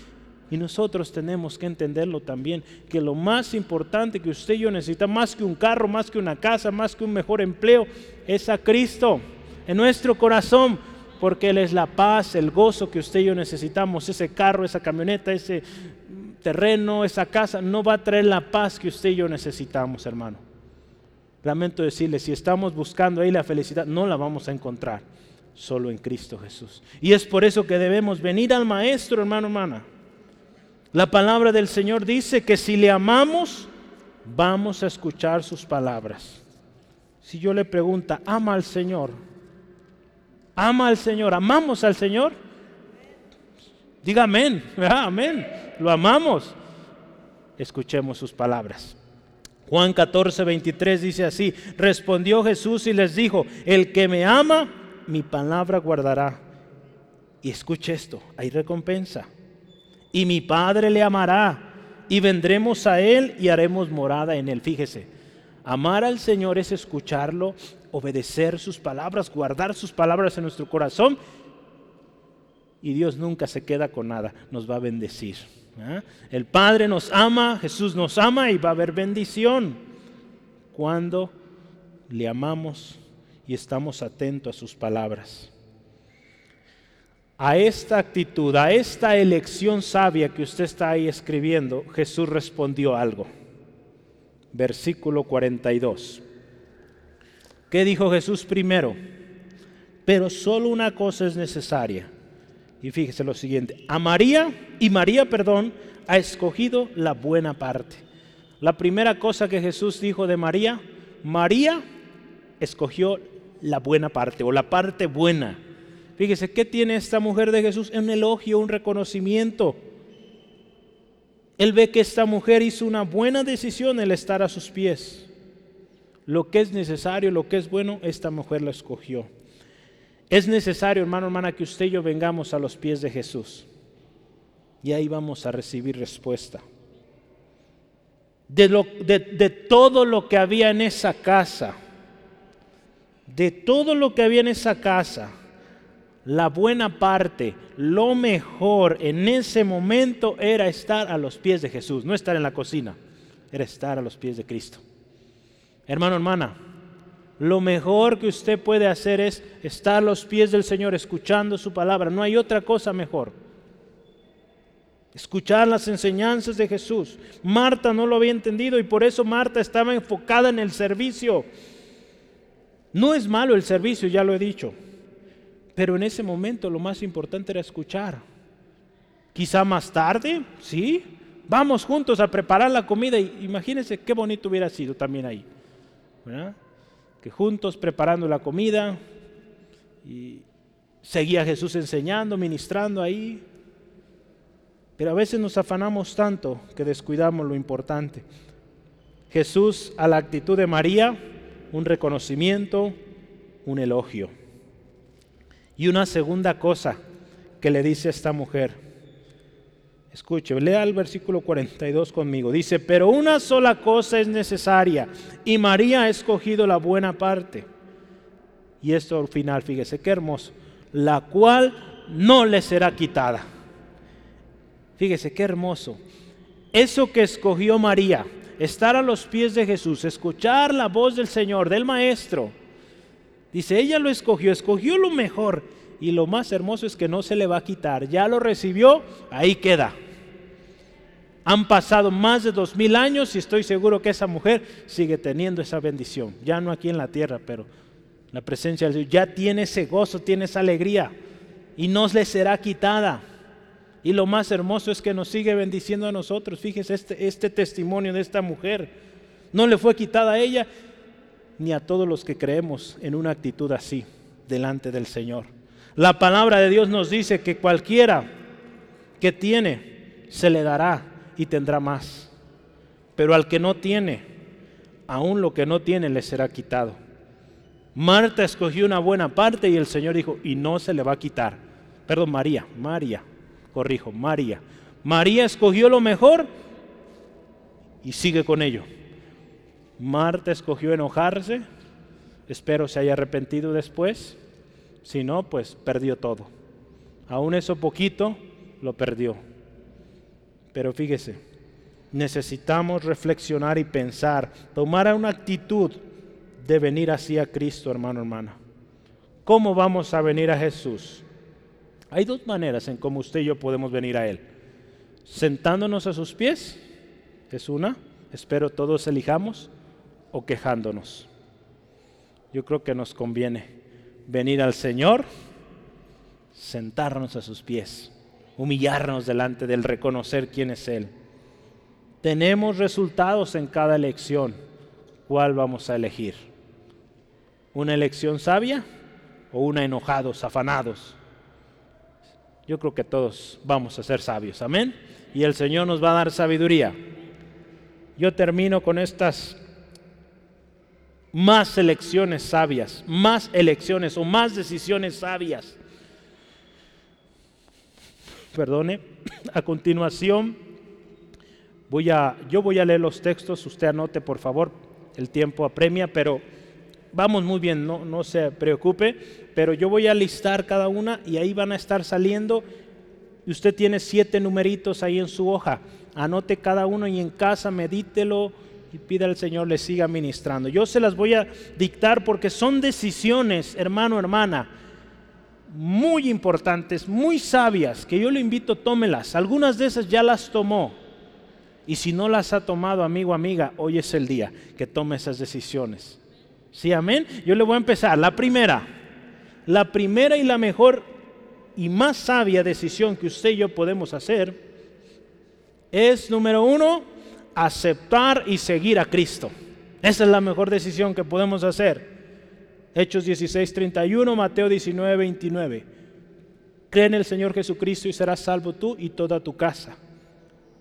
Y nosotros tenemos que entenderlo también, que lo más importante que usted y yo necesitamos, más que un carro, más que una casa, más que un mejor empleo, es a Cristo en nuestro corazón porque Él es la paz, el gozo que usted y yo necesitamos. Ese carro, esa camioneta, ese terreno, esa casa, no va a traer la paz que usted y yo necesitamos, hermano. Lamento decirle, si estamos buscando ahí la felicidad, no la vamos a encontrar, solo en Cristo Jesús. Y es por eso que debemos venir al Maestro, hermano, hermana. La palabra del Señor dice que si le amamos, vamos a escuchar sus palabras. Si yo le pregunto, ¿ama al Señor? ama al Señor, amamos al Señor. Diga amén, amén, lo amamos. Escuchemos sus palabras. Juan 14, 23 dice así, respondió Jesús y les dijo, el que me ama, mi palabra guardará. Y escuche esto, hay recompensa. Y mi Padre le amará y vendremos a Él y haremos morada en Él. Fíjese, amar al Señor es escucharlo, obedecer sus palabras, guardar sus palabras en nuestro corazón. Y Dios nunca se queda con nada, nos va a bendecir. ¿eh? El Padre nos ama, Jesús nos ama y va a haber bendición cuando le amamos y estamos atentos a sus palabras. A esta actitud, a esta elección sabia que usted está ahí escribiendo, Jesús respondió algo. Versículo 42. ¿Qué dijo Jesús primero? Pero solo una cosa es necesaria. Y fíjese lo siguiente, a María, y María, perdón, ha escogido la buena parte. La primera cosa que Jesús dijo de María, María escogió la buena parte o la parte buena. Fíjese, ¿qué tiene esta mujer de Jesús? Un elogio, un reconocimiento. Él ve que esta mujer hizo una buena decisión el estar a sus pies lo que es necesario, lo que es bueno, esta mujer lo escogió. Es necesario, hermano, hermana, que usted y yo vengamos a los pies de Jesús. Y ahí vamos a recibir respuesta. De, lo, de, de todo lo que había en esa casa, de todo lo que había en esa casa, la buena parte, lo mejor en ese momento era estar a los pies de Jesús, no estar en la cocina, era estar a los pies de Cristo. Hermano, hermana, lo mejor que usted puede hacer es estar a los pies del Señor escuchando su palabra. No hay otra cosa mejor. escuchar las enseñanzas de Jesús. Marta no lo había entendido y por eso Marta estaba enfocada en el servicio. No es malo el servicio, ya lo he dicho, pero en ese momento lo más importante era escuchar. Quizá más tarde, sí, vamos juntos a preparar la comida. Imagínense qué bonito hubiera sido también ahí. Que juntos preparando la comida y seguía Jesús enseñando, ministrando ahí. Pero a veces nos afanamos tanto que descuidamos lo importante. Jesús a la actitud de María, un reconocimiento, un elogio. Y una segunda cosa que le dice a esta mujer. Escuche, lea el versículo 42 conmigo. Dice, pero una sola cosa es necesaria y María ha escogido la buena parte. Y esto al final, fíjese qué hermoso, la cual no le será quitada. Fíjese qué hermoso. Eso que escogió María, estar a los pies de Jesús, escuchar la voz del Señor, del Maestro. Dice, ella lo escogió, escogió lo mejor. Y lo más hermoso es que no se le va a quitar. Ya lo recibió, ahí queda. Han pasado más de dos mil años y estoy seguro que esa mujer sigue teniendo esa bendición. Ya no aquí en la tierra, pero la presencia del Señor ya tiene ese gozo, tiene esa alegría y no le será quitada. Y lo más hermoso es que nos sigue bendiciendo a nosotros. Fíjese este, este testimonio de esta mujer. No le fue quitada a ella ni a todos los que creemos en una actitud así delante del Señor. La palabra de Dios nos dice que cualquiera que tiene, se le dará y tendrá más. Pero al que no tiene, aún lo que no tiene le será quitado. Marta escogió una buena parte y el Señor dijo, y no se le va a quitar. Perdón, María, María corrijo, María. María escogió lo mejor y sigue con ello. Marta escogió enojarse, espero se haya arrepentido después, si no, pues perdió todo. Aún eso poquito lo perdió. Pero fíjese, necesitamos reflexionar y pensar, tomar una actitud de venir así a Cristo, hermano, hermana. ¿Cómo vamos a venir a Jesús? Hay dos maneras en cómo usted y yo podemos venir a Él. Sentándonos a sus pies, es una, espero todos elijamos, o quejándonos. Yo creo que nos conviene venir al Señor, sentarnos a sus pies, humillarnos delante del reconocer quién es Él. Tenemos resultados en cada elección. ¿Cuál vamos a elegir? ¿Una elección sabia o una enojados, afanados? Yo creo que todos vamos a ser sabios. Amén. Y el Señor nos va a dar sabiduría. Yo termino con estas más elecciones sabias, más elecciones o más decisiones sabias. Perdone. A continuación voy a yo voy a leer los textos, usted anote por favor, el tiempo apremia, pero vamos muy bien, no, no se preocupe, pero yo voy a listar cada una y ahí van a estar saliendo. Usted tiene siete numeritos ahí en su hoja. Anote cada uno y en casa medítelo y pida al Señor le siga ministrando. Yo se las voy a dictar porque son decisiones, hermano, hermana, muy importantes, muy sabias, que yo le invito, tómelas. Algunas de esas ya las tomó. Y si no las ha tomado, amigo, amiga, hoy es el día que tome esas decisiones. Sí, amén. Yo le voy a empezar. La primera, la primera y la mejor y más sabia decisión que usted y yo podemos hacer es, número uno, aceptar y seguir a Cristo. Esa es la mejor decisión que podemos hacer. Hechos 16, 31, Mateo 19, 29. Cree en el Señor Jesucristo y serás salvo tú y toda tu casa.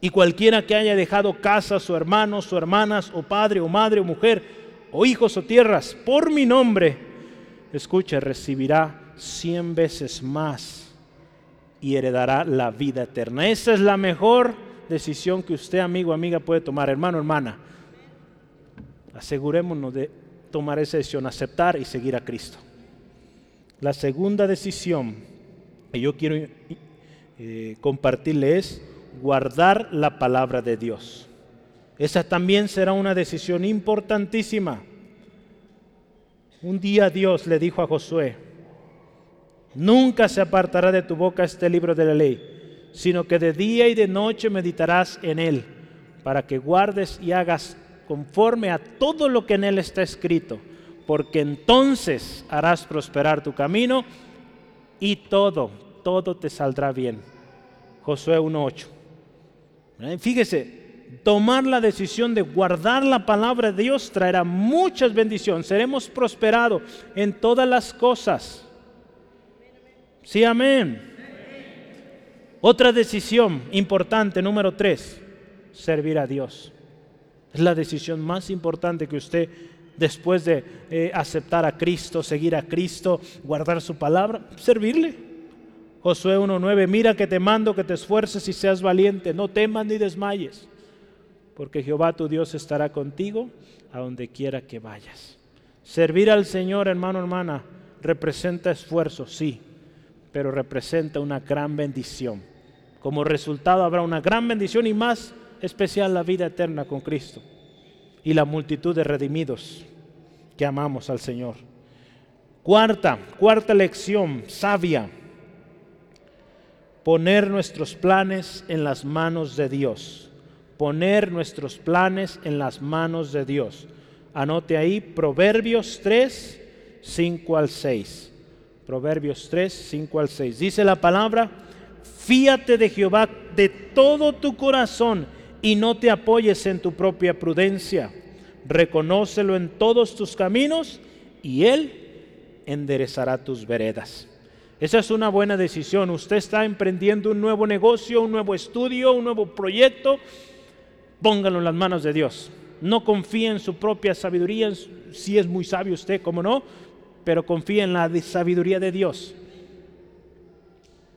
Y cualquiera que haya dejado casa, su hermano, su hermanas, o padre, o madre, o mujer, o hijos o tierras por mi nombre, escuche, recibirá cien veces más y heredará la vida eterna. Esa es la mejor decisión que usted, amigo, amiga, puede tomar, hermano, hermana. Asegurémonos de tomar esa decisión, aceptar y seguir a Cristo. La segunda decisión que yo quiero eh, compartirle es guardar la palabra de Dios. Esa también será una decisión importantísima. Un día Dios le dijo a Josué, nunca se apartará de tu boca este libro de la ley, sino que de día y de noche meditarás en él, para que guardes y hagas conforme a todo lo que en él está escrito, porque entonces harás prosperar tu camino y todo, todo te saldrá bien. Josué 1.8. ¿Eh? Fíjese, tomar la decisión de guardar la palabra de Dios traerá muchas bendiciones. Seremos prosperados en todas las cosas. Sí, amén. Otra decisión importante, número tres, servir a Dios. Es la decisión más importante que usted, después de eh, aceptar a Cristo, seguir a Cristo, guardar su palabra, servirle. Josué 1.9, mira que te mando que te esfuerces y seas valiente, no temas ni desmayes, porque Jehová tu Dios estará contigo a donde quiera que vayas. Servir al Señor, hermano, hermana, representa esfuerzo, sí, pero representa una gran bendición. Como resultado habrá una gran bendición y más especial la vida eterna con Cristo y la multitud de redimidos que amamos al Señor. Cuarta, cuarta lección sabia poner nuestros planes en las manos de Dios. Poner nuestros planes en las manos de Dios. Anote ahí Proverbios 3, 5 al 6. Proverbios 3, 5 al 6. Dice la palabra, fíate de Jehová de todo tu corazón y no te apoyes en tu propia prudencia. Reconócelo en todos tus caminos y Él enderezará tus veredas. Esa es una buena decisión. Usted está emprendiendo un nuevo negocio, un nuevo estudio, un nuevo proyecto. Póngalo en las manos de Dios. No confíe en su propia sabiduría, si es muy sabio usted, como no, pero confíe en la sabiduría de Dios.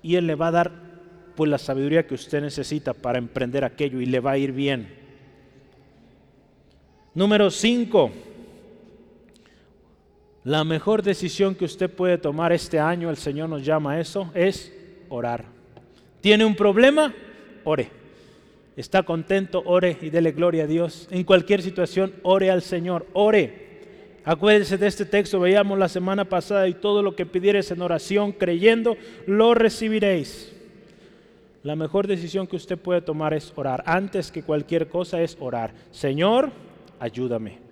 Y Él le va a dar pues la sabiduría que usted necesita para emprender aquello y le va a ir bien. Número 5 la mejor decisión que usted puede tomar este año, el Señor nos llama a eso, es orar. ¿Tiene un problema? Ore. ¿Está contento? Ore y dele gloria a Dios. En cualquier situación, ore al Señor, ore. Acuérdese de este texto, veíamos la semana pasada, y todo lo que pidieres en oración, creyendo, lo recibiréis. La mejor decisión que usted puede tomar es orar. Antes que cualquier cosa es orar. Señor, ayúdame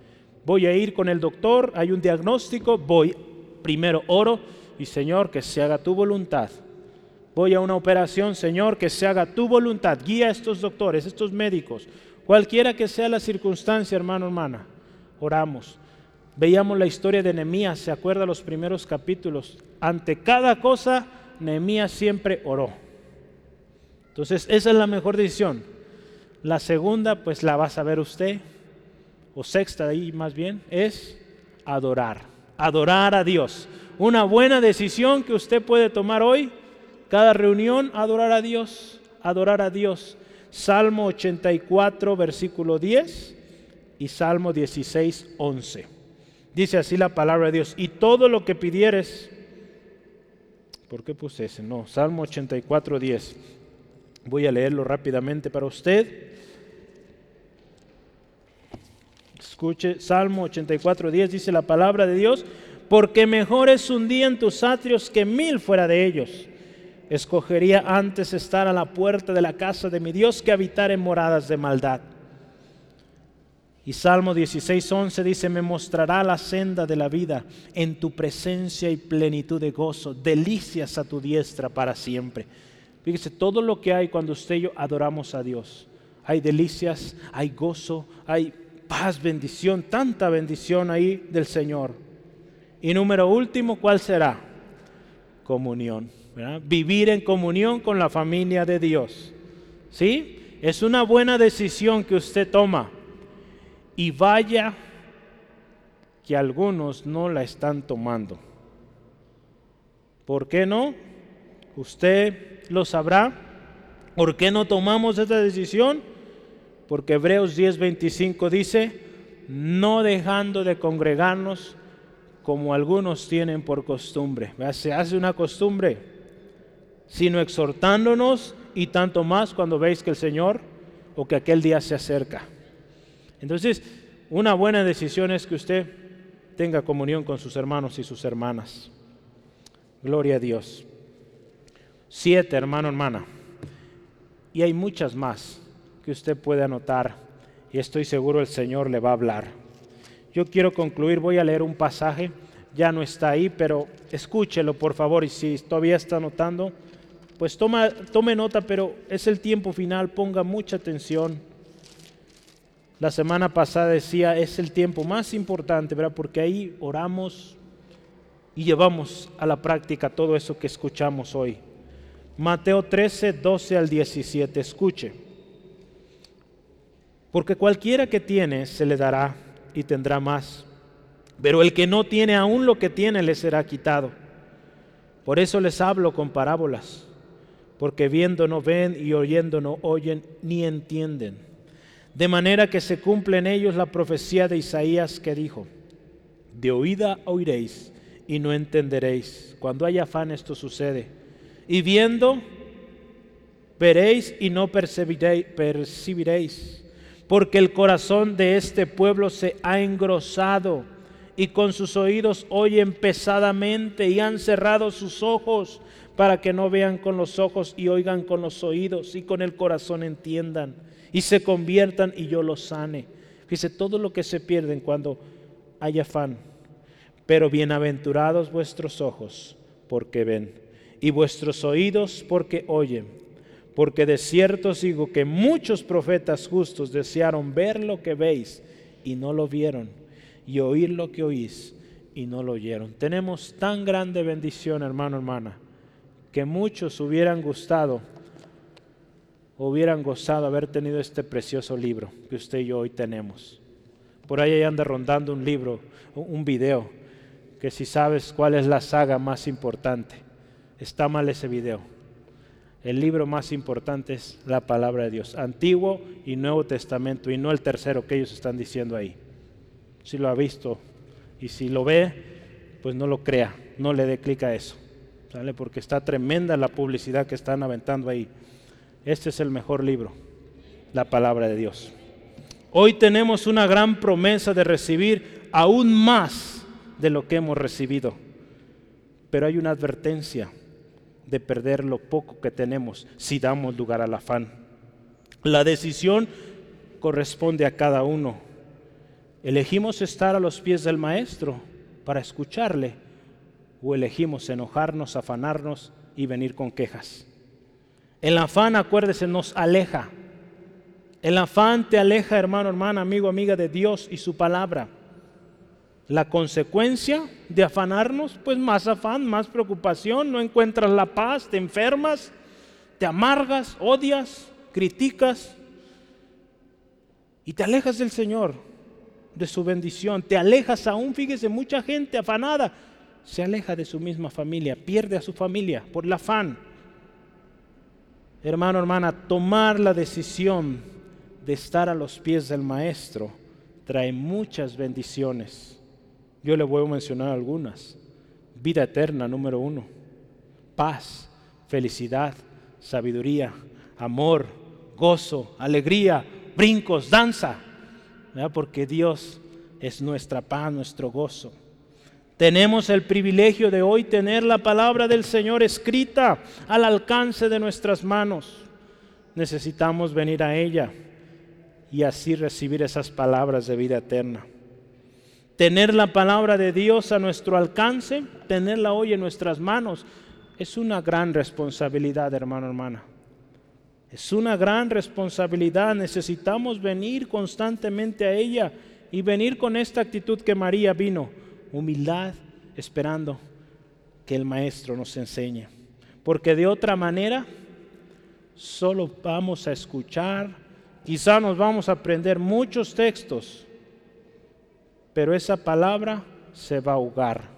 voy a ir con el doctor, hay un diagnóstico, voy, primero oro y Señor, que se haga tu voluntad. Voy a una operación, Señor, que se haga tu voluntad. Guía a estos doctores, estos médicos, cualquiera que sea la circunstancia, hermano, hermana. Oramos. Veíamos la historia de Nehemías, ¿se acuerda los primeros capítulos? Ante cada cosa, Nehemías siempre oró. Entonces, esa es la mejor decisión. La segunda, pues la va a saber usted o sexta ahí más bien, es adorar. Adorar a Dios. Una buena decisión que usted puede tomar hoy, cada reunión, adorar a Dios, adorar a Dios. Salmo 84, versículo 10 y Salmo 16, 11. Dice así la palabra de Dios, y todo lo que pidieres, ¿por qué puse ese? No, Salmo 84, 10. Voy a leerlo rápidamente para usted. Escuche, Salmo 84, 10 dice la palabra de Dios, porque mejor es un día en tus atrios que mil fuera de ellos. Escogería antes estar a la puerta de la casa de mi Dios que habitar en moradas de maldad. Y Salmo 16, 11 dice, me mostrará la senda de la vida en tu presencia y plenitud de gozo, delicias a tu diestra para siempre. Fíjese, todo lo que hay cuando usted y yo adoramos a Dios. Hay delicias, hay gozo, hay paz, bendición, tanta bendición ahí del Señor. Y número último, ¿cuál será? Comunión. Vivir en comunión con la familia de Dios. ¿Sí? Es una buena decisión que usted toma. Y vaya que algunos no la están tomando. ¿Por qué no? Usted lo sabrá. ¿Por qué no tomamos esta decisión? porque Hebreos 10:25 dice, no dejando de congregarnos como algunos tienen por costumbre. Se hace una costumbre, sino exhortándonos y tanto más cuando veis que el Señor o que aquel día se acerca. Entonces, una buena decisión es que usted tenga comunión con sus hermanos y sus hermanas. Gloria a Dios. Siete, hermano, hermana. Y hay muchas más que usted puede anotar y estoy seguro el Señor le va a hablar. Yo quiero concluir, voy a leer un pasaje, ya no está ahí, pero escúchelo por favor y si todavía está anotando, pues toma, tome nota, pero es el tiempo final, ponga mucha atención. La semana pasada decía, es el tiempo más importante, ¿verdad? Porque ahí oramos y llevamos a la práctica todo eso que escuchamos hoy. Mateo 13, 12 al 17, escuche. Porque cualquiera que tiene se le dará y tendrá más, pero el que no tiene aún lo que tiene le será quitado. Por eso les hablo con parábolas, porque viendo no ven y oyendo no oyen ni entienden de manera que se cumple en ellos la profecía de Isaías que dijo, de oída oiréis y no entenderéis. Cuando haya afán esto sucede. Y viendo, veréis y no percibiréis, porque el corazón de este pueblo se ha engrosado y con sus oídos oyen pesadamente y han cerrado sus ojos para que no vean con los ojos y oigan con los oídos y con el corazón entiendan y se conviertan y yo los sane. Fíjese, todo lo que se pierden cuando hay afán. Pero bienaventurados vuestros ojos porque ven y vuestros oídos porque oyen. Porque de cierto os digo que muchos profetas justos desearon ver lo que veis y no lo vieron, y oír lo que oís y no lo oyeron. Tenemos tan grande bendición, hermano, hermana, que muchos hubieran gustado hubieran gozado haber tenido este precioso libro que usted y yo hoy tenemos. Por ahí anda rondando un libro, un video, que si sabes cuál es la saga más importante, está mal ese video. El libro más importante es la palabra de Dios, Antiguo y Nuevo Testamento, y no el tercero que ellos están diciendo ahí. Si lo ha visto y si lo ve, pues no lo crea, no le dé clic a eso, Porque está tremenda la publicidad que están aventando ahí. Este es el mejor libro, la palabra de Dios. Hoy tenemos una gran promesa de recibir aún más de lo que hemos recibido. Pero hay una advertencia de perder lo poco que tenemos si damos lugar al afán. La decisión corresponde a cada uno. ¿Elegimos estar a los pies del Maestro para escucharle o elegimos enojarnos, afanarnos y venir con quejas? El afán, acuérdese, nos aleja. El afán te aleja, hermano, hermana, amigo, amiga de Dios y su palabra. La consecuencia de afanarnos, pues más afán, más preocupación, no encuentras la paz, te enfermas, te amargas, odias, criticas y te alejas del Señor, de su bendición. Te alejas aún, fíjese, mucha gente afanada se aleja de su misma familia, pierde a su familia por el afán hermano, hermana, tomar la decisión de estar a los pies del Maestro trae muchas bendiciones. Yo le voy a mencionar algunas. Vida eterna, número uno. Paz, felicidad, sabiduría, amor, gozo, alegría, brincos, danza. Porque Dios es nuestra paz, nuestro gozo. Tenemos el privilegio de hoy tener la palabra del Señor escrita al alcance de nuestras manos. Necesitamos venir a ella y así recibir esas palabras de vida eterna. Tener la palabra de Dios a nuestro alcance, tenerla hoy en nuestras manos, es una gran responsabilidad, hermano, hermana. Es una gran responsabilidad. Necesitamos venir constantemente a ella y venir con esta actitud que María vino humildad, esperando que el Maestro nos enseñe. Porque de otra manera, solo vamos a escuchar, quizá nos vamos a aprender muchos textos, pero esa palabra se va a ahogar,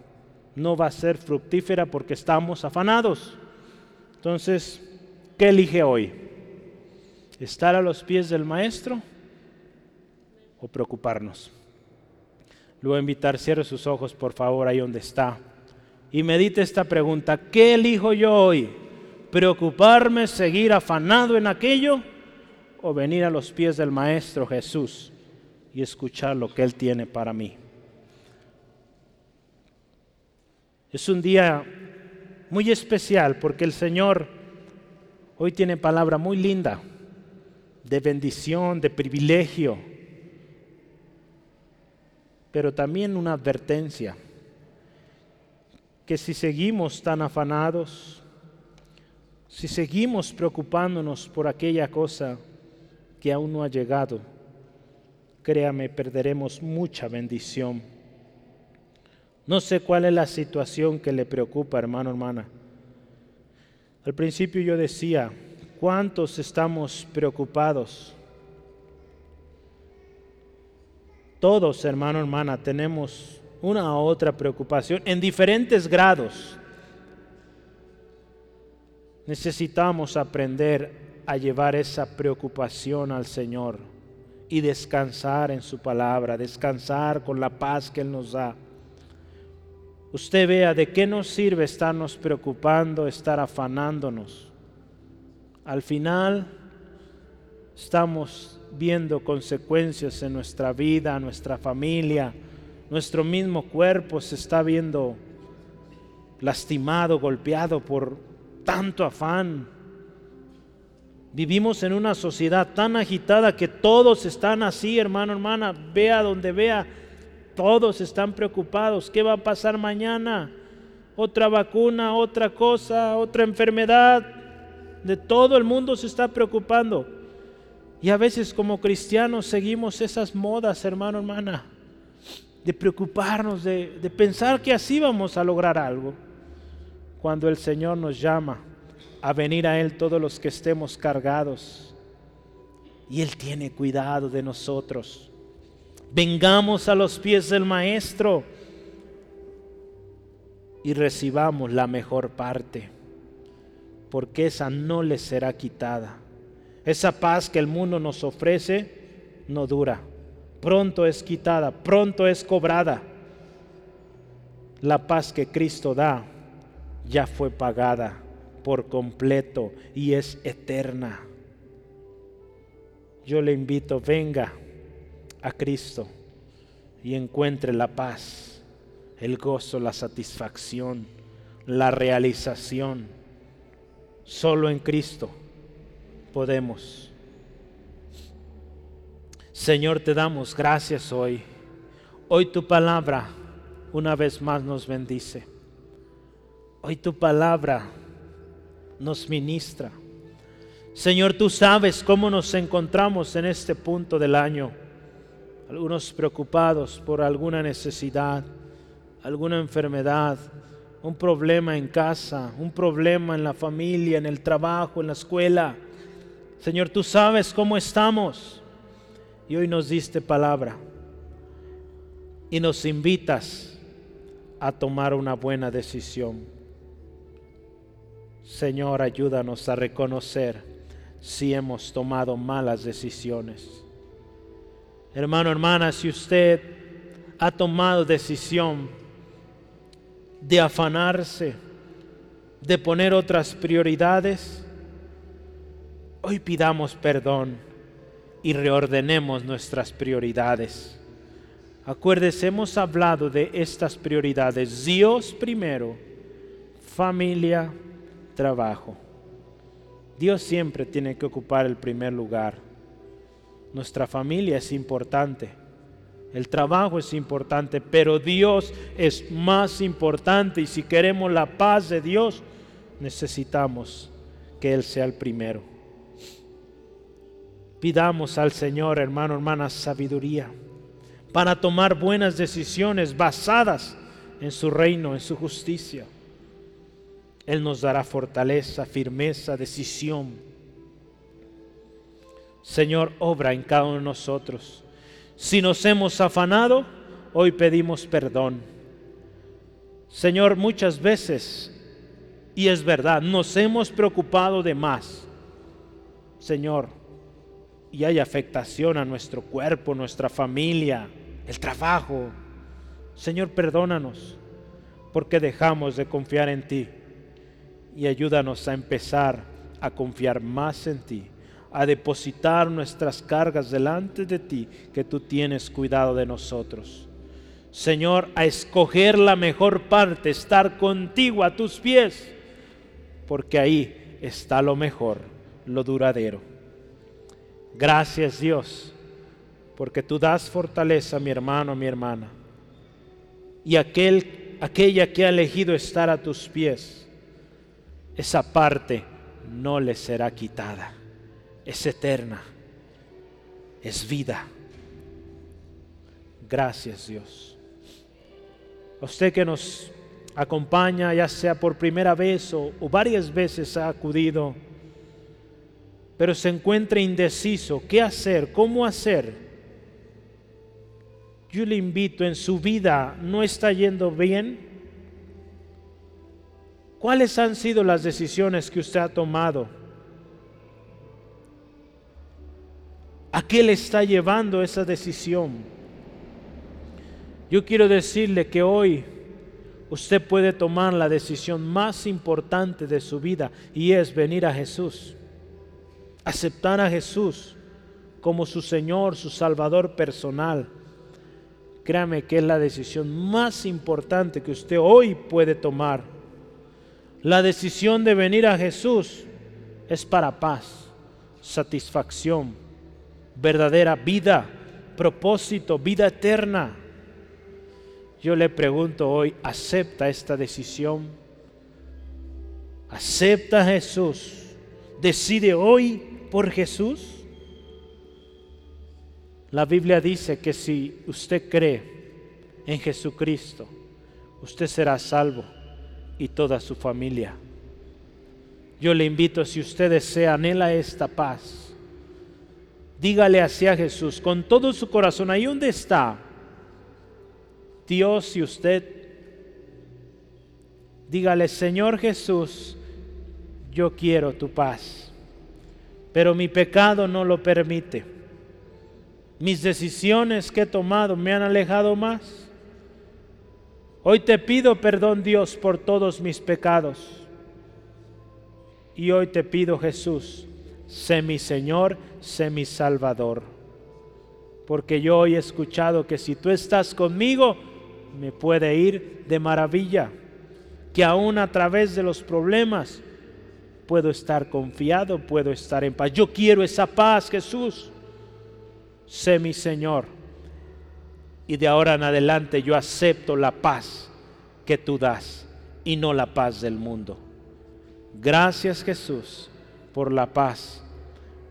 no va a ser fructífera porque estamos afanados. Entonces, ¿qué elige hoy? ¿Estar a los pies del Maestro o preocuparnos? Lo voy a invitar, cierre sus ojos, por favor, ahí donde está. Y medite esta pregunta, ¿qué elijo yo hoy? ¿Preocuparme, seguir afanado en aquello? ¿O venir a los pies del Maestro Jesús y escuchar lo que Él tiene para mí? Es un día muy especial porque el Señor hoy tiene palabra muy linda de bendición, de privilegio, pero también una advertencia, que si seguimos tan afanados, si seguimos preocupándonos por aquella cosa que aún no ha llegado, créame, perderemos mucha bendición. No sé cuál es la situación que le preocupa, hermano, hermana. Al principio yo decía, ¿cuántos estamos preocupados? Todos, hermano, hermana, tenemos una u otra preocupación en diferentes grados. Necesitamos aprender a llevar esa preocupación al Señor y descansar en su palabra, descansar con la paz que Él nos da. Usted vea de qué nos sirve estarnos preocupando, estar afanándonos. Al final estamos viendo consecuencias en nuestra vida, nuestra familia, nuestro mismo cuerpo se está viendo lastimado, golpeado por tanto afán. Vivimos en una sociedad tan agitada que todos están así, hermano, hermana, vea donde vea, todos están preocupados. ¿Qué va a pasar mañana? Otra vacuna, otra cosa, otra enfermedad. De todo el mundo se está preocupando. Y a veces como cristianos seguimos esas modas, hermano, hermana, de preocuparnos, de, pensar que así vamos a lograr algo cuando el Señor nos llama a venir a Él todos los que estemos cargados. Y Él tiene cuidado de nosotros. Vengamos a los pies del Maestro y recibamos la mejor parte, porque esa no le será quitada. Esa paz que el mundo nos ofrece no dura, pronto es quitada, pronto es cobrada. La paz que Cristo da ya fue pagada por completo y es eterna. Yo le invito, venga a Cristo y encuentre la paz, el gozo, la satisfacción, la realización. Solo en Cristo podemos. Señor, te damos gracias hoy. Hoy tu palabra una vez más nos bendice. Hoy tu palabra nos ministra. Señor, tú sabes cómo nos encontramos en este punto del año. Algunos preocupados por alguna necesidad, alguna enfermedad, un problema en casa, un problema en la familia, en el trabajo, en la escuela. Señor, tú sabes cómo estamos. Y hoy nos diste palabra. Y nos invitas a tomar una buena decisión. Señor, ayúdanos a reconocer si hemos tomado malas decisiones. Hermano, hermana, si usted ha tomado decisión de afanarse, de poner otras prioridades, hoy pidamos perdón y reordenemos nuestras prioridades. Acuérdese, hemos hablado de estas prioridades. Dios primero, familia, trabajo. Dios siempre tiene que ocupar el primer lugar. Nuestra familia es importante. El trabajo es importante, pero Dios es más importante y si queremos la paz de Dios, necesitamos que Él sea el primero. Pidamos al Señor, hermano, hermana, sabiduría para tomar buenas decisiones basadas en su reino, en su justicia. Él nos dará fortaleza, firmeza, decisión. Señor, obra en cada uno de nosotros. Si nos hemos afanado, hoy pedimos perdón. Señor, muchas veces, y es verdad, nos hemos preocupado de más. Señor, y hay afectación a nuestro cuerpo, nuestra familia, el trabajo. Señor, perdónanos porque dejamos de confiar en ti y ayúdanos a empezar a confiar más en ti, a depositar nuestras cargas delante de ti, que tú tienes cuidado de nosotros. Señor, a escoger la mejor parte, estar contigo a tus pies, porque ahí está lo mejor, lo duradero. Gracias Dios, porque tú das fortaleza a mi hermano, a mi hermana. Y aquel, aquella que ha elegido estar a tus pies, esa parte no le será quitada. Es eterna, es vida. Gracias Dios. A usted que nos acompaña, ya sea por primera vez o, o varias veces ha acudido, pero se encuentra indeciso, ¿qué hacer? ¿Cómo hacer? Yo le invito, en su vida no está yendo bien. ¿Cuáles han sido las decisiones que usted ha tomado? ¿A qué le está llevando esa decisión? Yo quiero decirle que hoy usted puede tomar la decisión más importante de su vida y es venir a Jesús aceptar a Jesús como su Señor, su Salvador personal, créame que es la decisión más importante que usted hoy puede tomar. La decisión de venir a Jesús es para paz, satisfacción, verdadera vida, propósito, vida eterna. Yo le pregunto hoy, ¿acepta esta decisión? ¿Acepta a Jesús? ¿Decide hoy por Jesús? La Biblia dice que si usted cree en Jesucristo, usted será salvo y toda su familia. Yo le invito, si usted desea, anhela esta paz, dígale hacia Jesús con todo su corazón, ahí donde está, Dios y usted, dígale, Señor Jesús, yo quiero tu paz pero mi pecado no lo permite. Mis decisiones que he tomado me han alejado más. Hoy te pido perdón Dios por todos mis pecados. Y hoy te pido Jesús, sé mi Señor, sé mi Salvador. Porque yo hoy he escuchado que si tú estás conmigo, me puede ir de maravilla. Que aún a través de los problemas, puedo estar confiado, puedo estar en paz. Yo quiero esa paz, Jesús. Sé mi Señor. Y de ahora en adelante yo acepto la paz que tú das y no la paz del mundo. Gracias Jesús por la paz,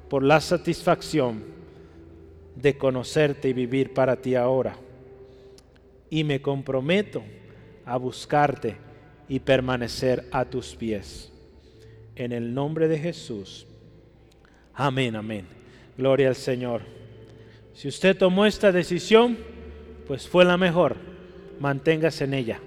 por la satisfacción de conocerte y vivir para ti ahora. Y me comprometo a buscarte y permanecer a tus pies en el nombre de Jesús. Amén, amén. Gloria al Señor. Si usted tomó esta decisión, pues fue la mejor. Manténgase en ella.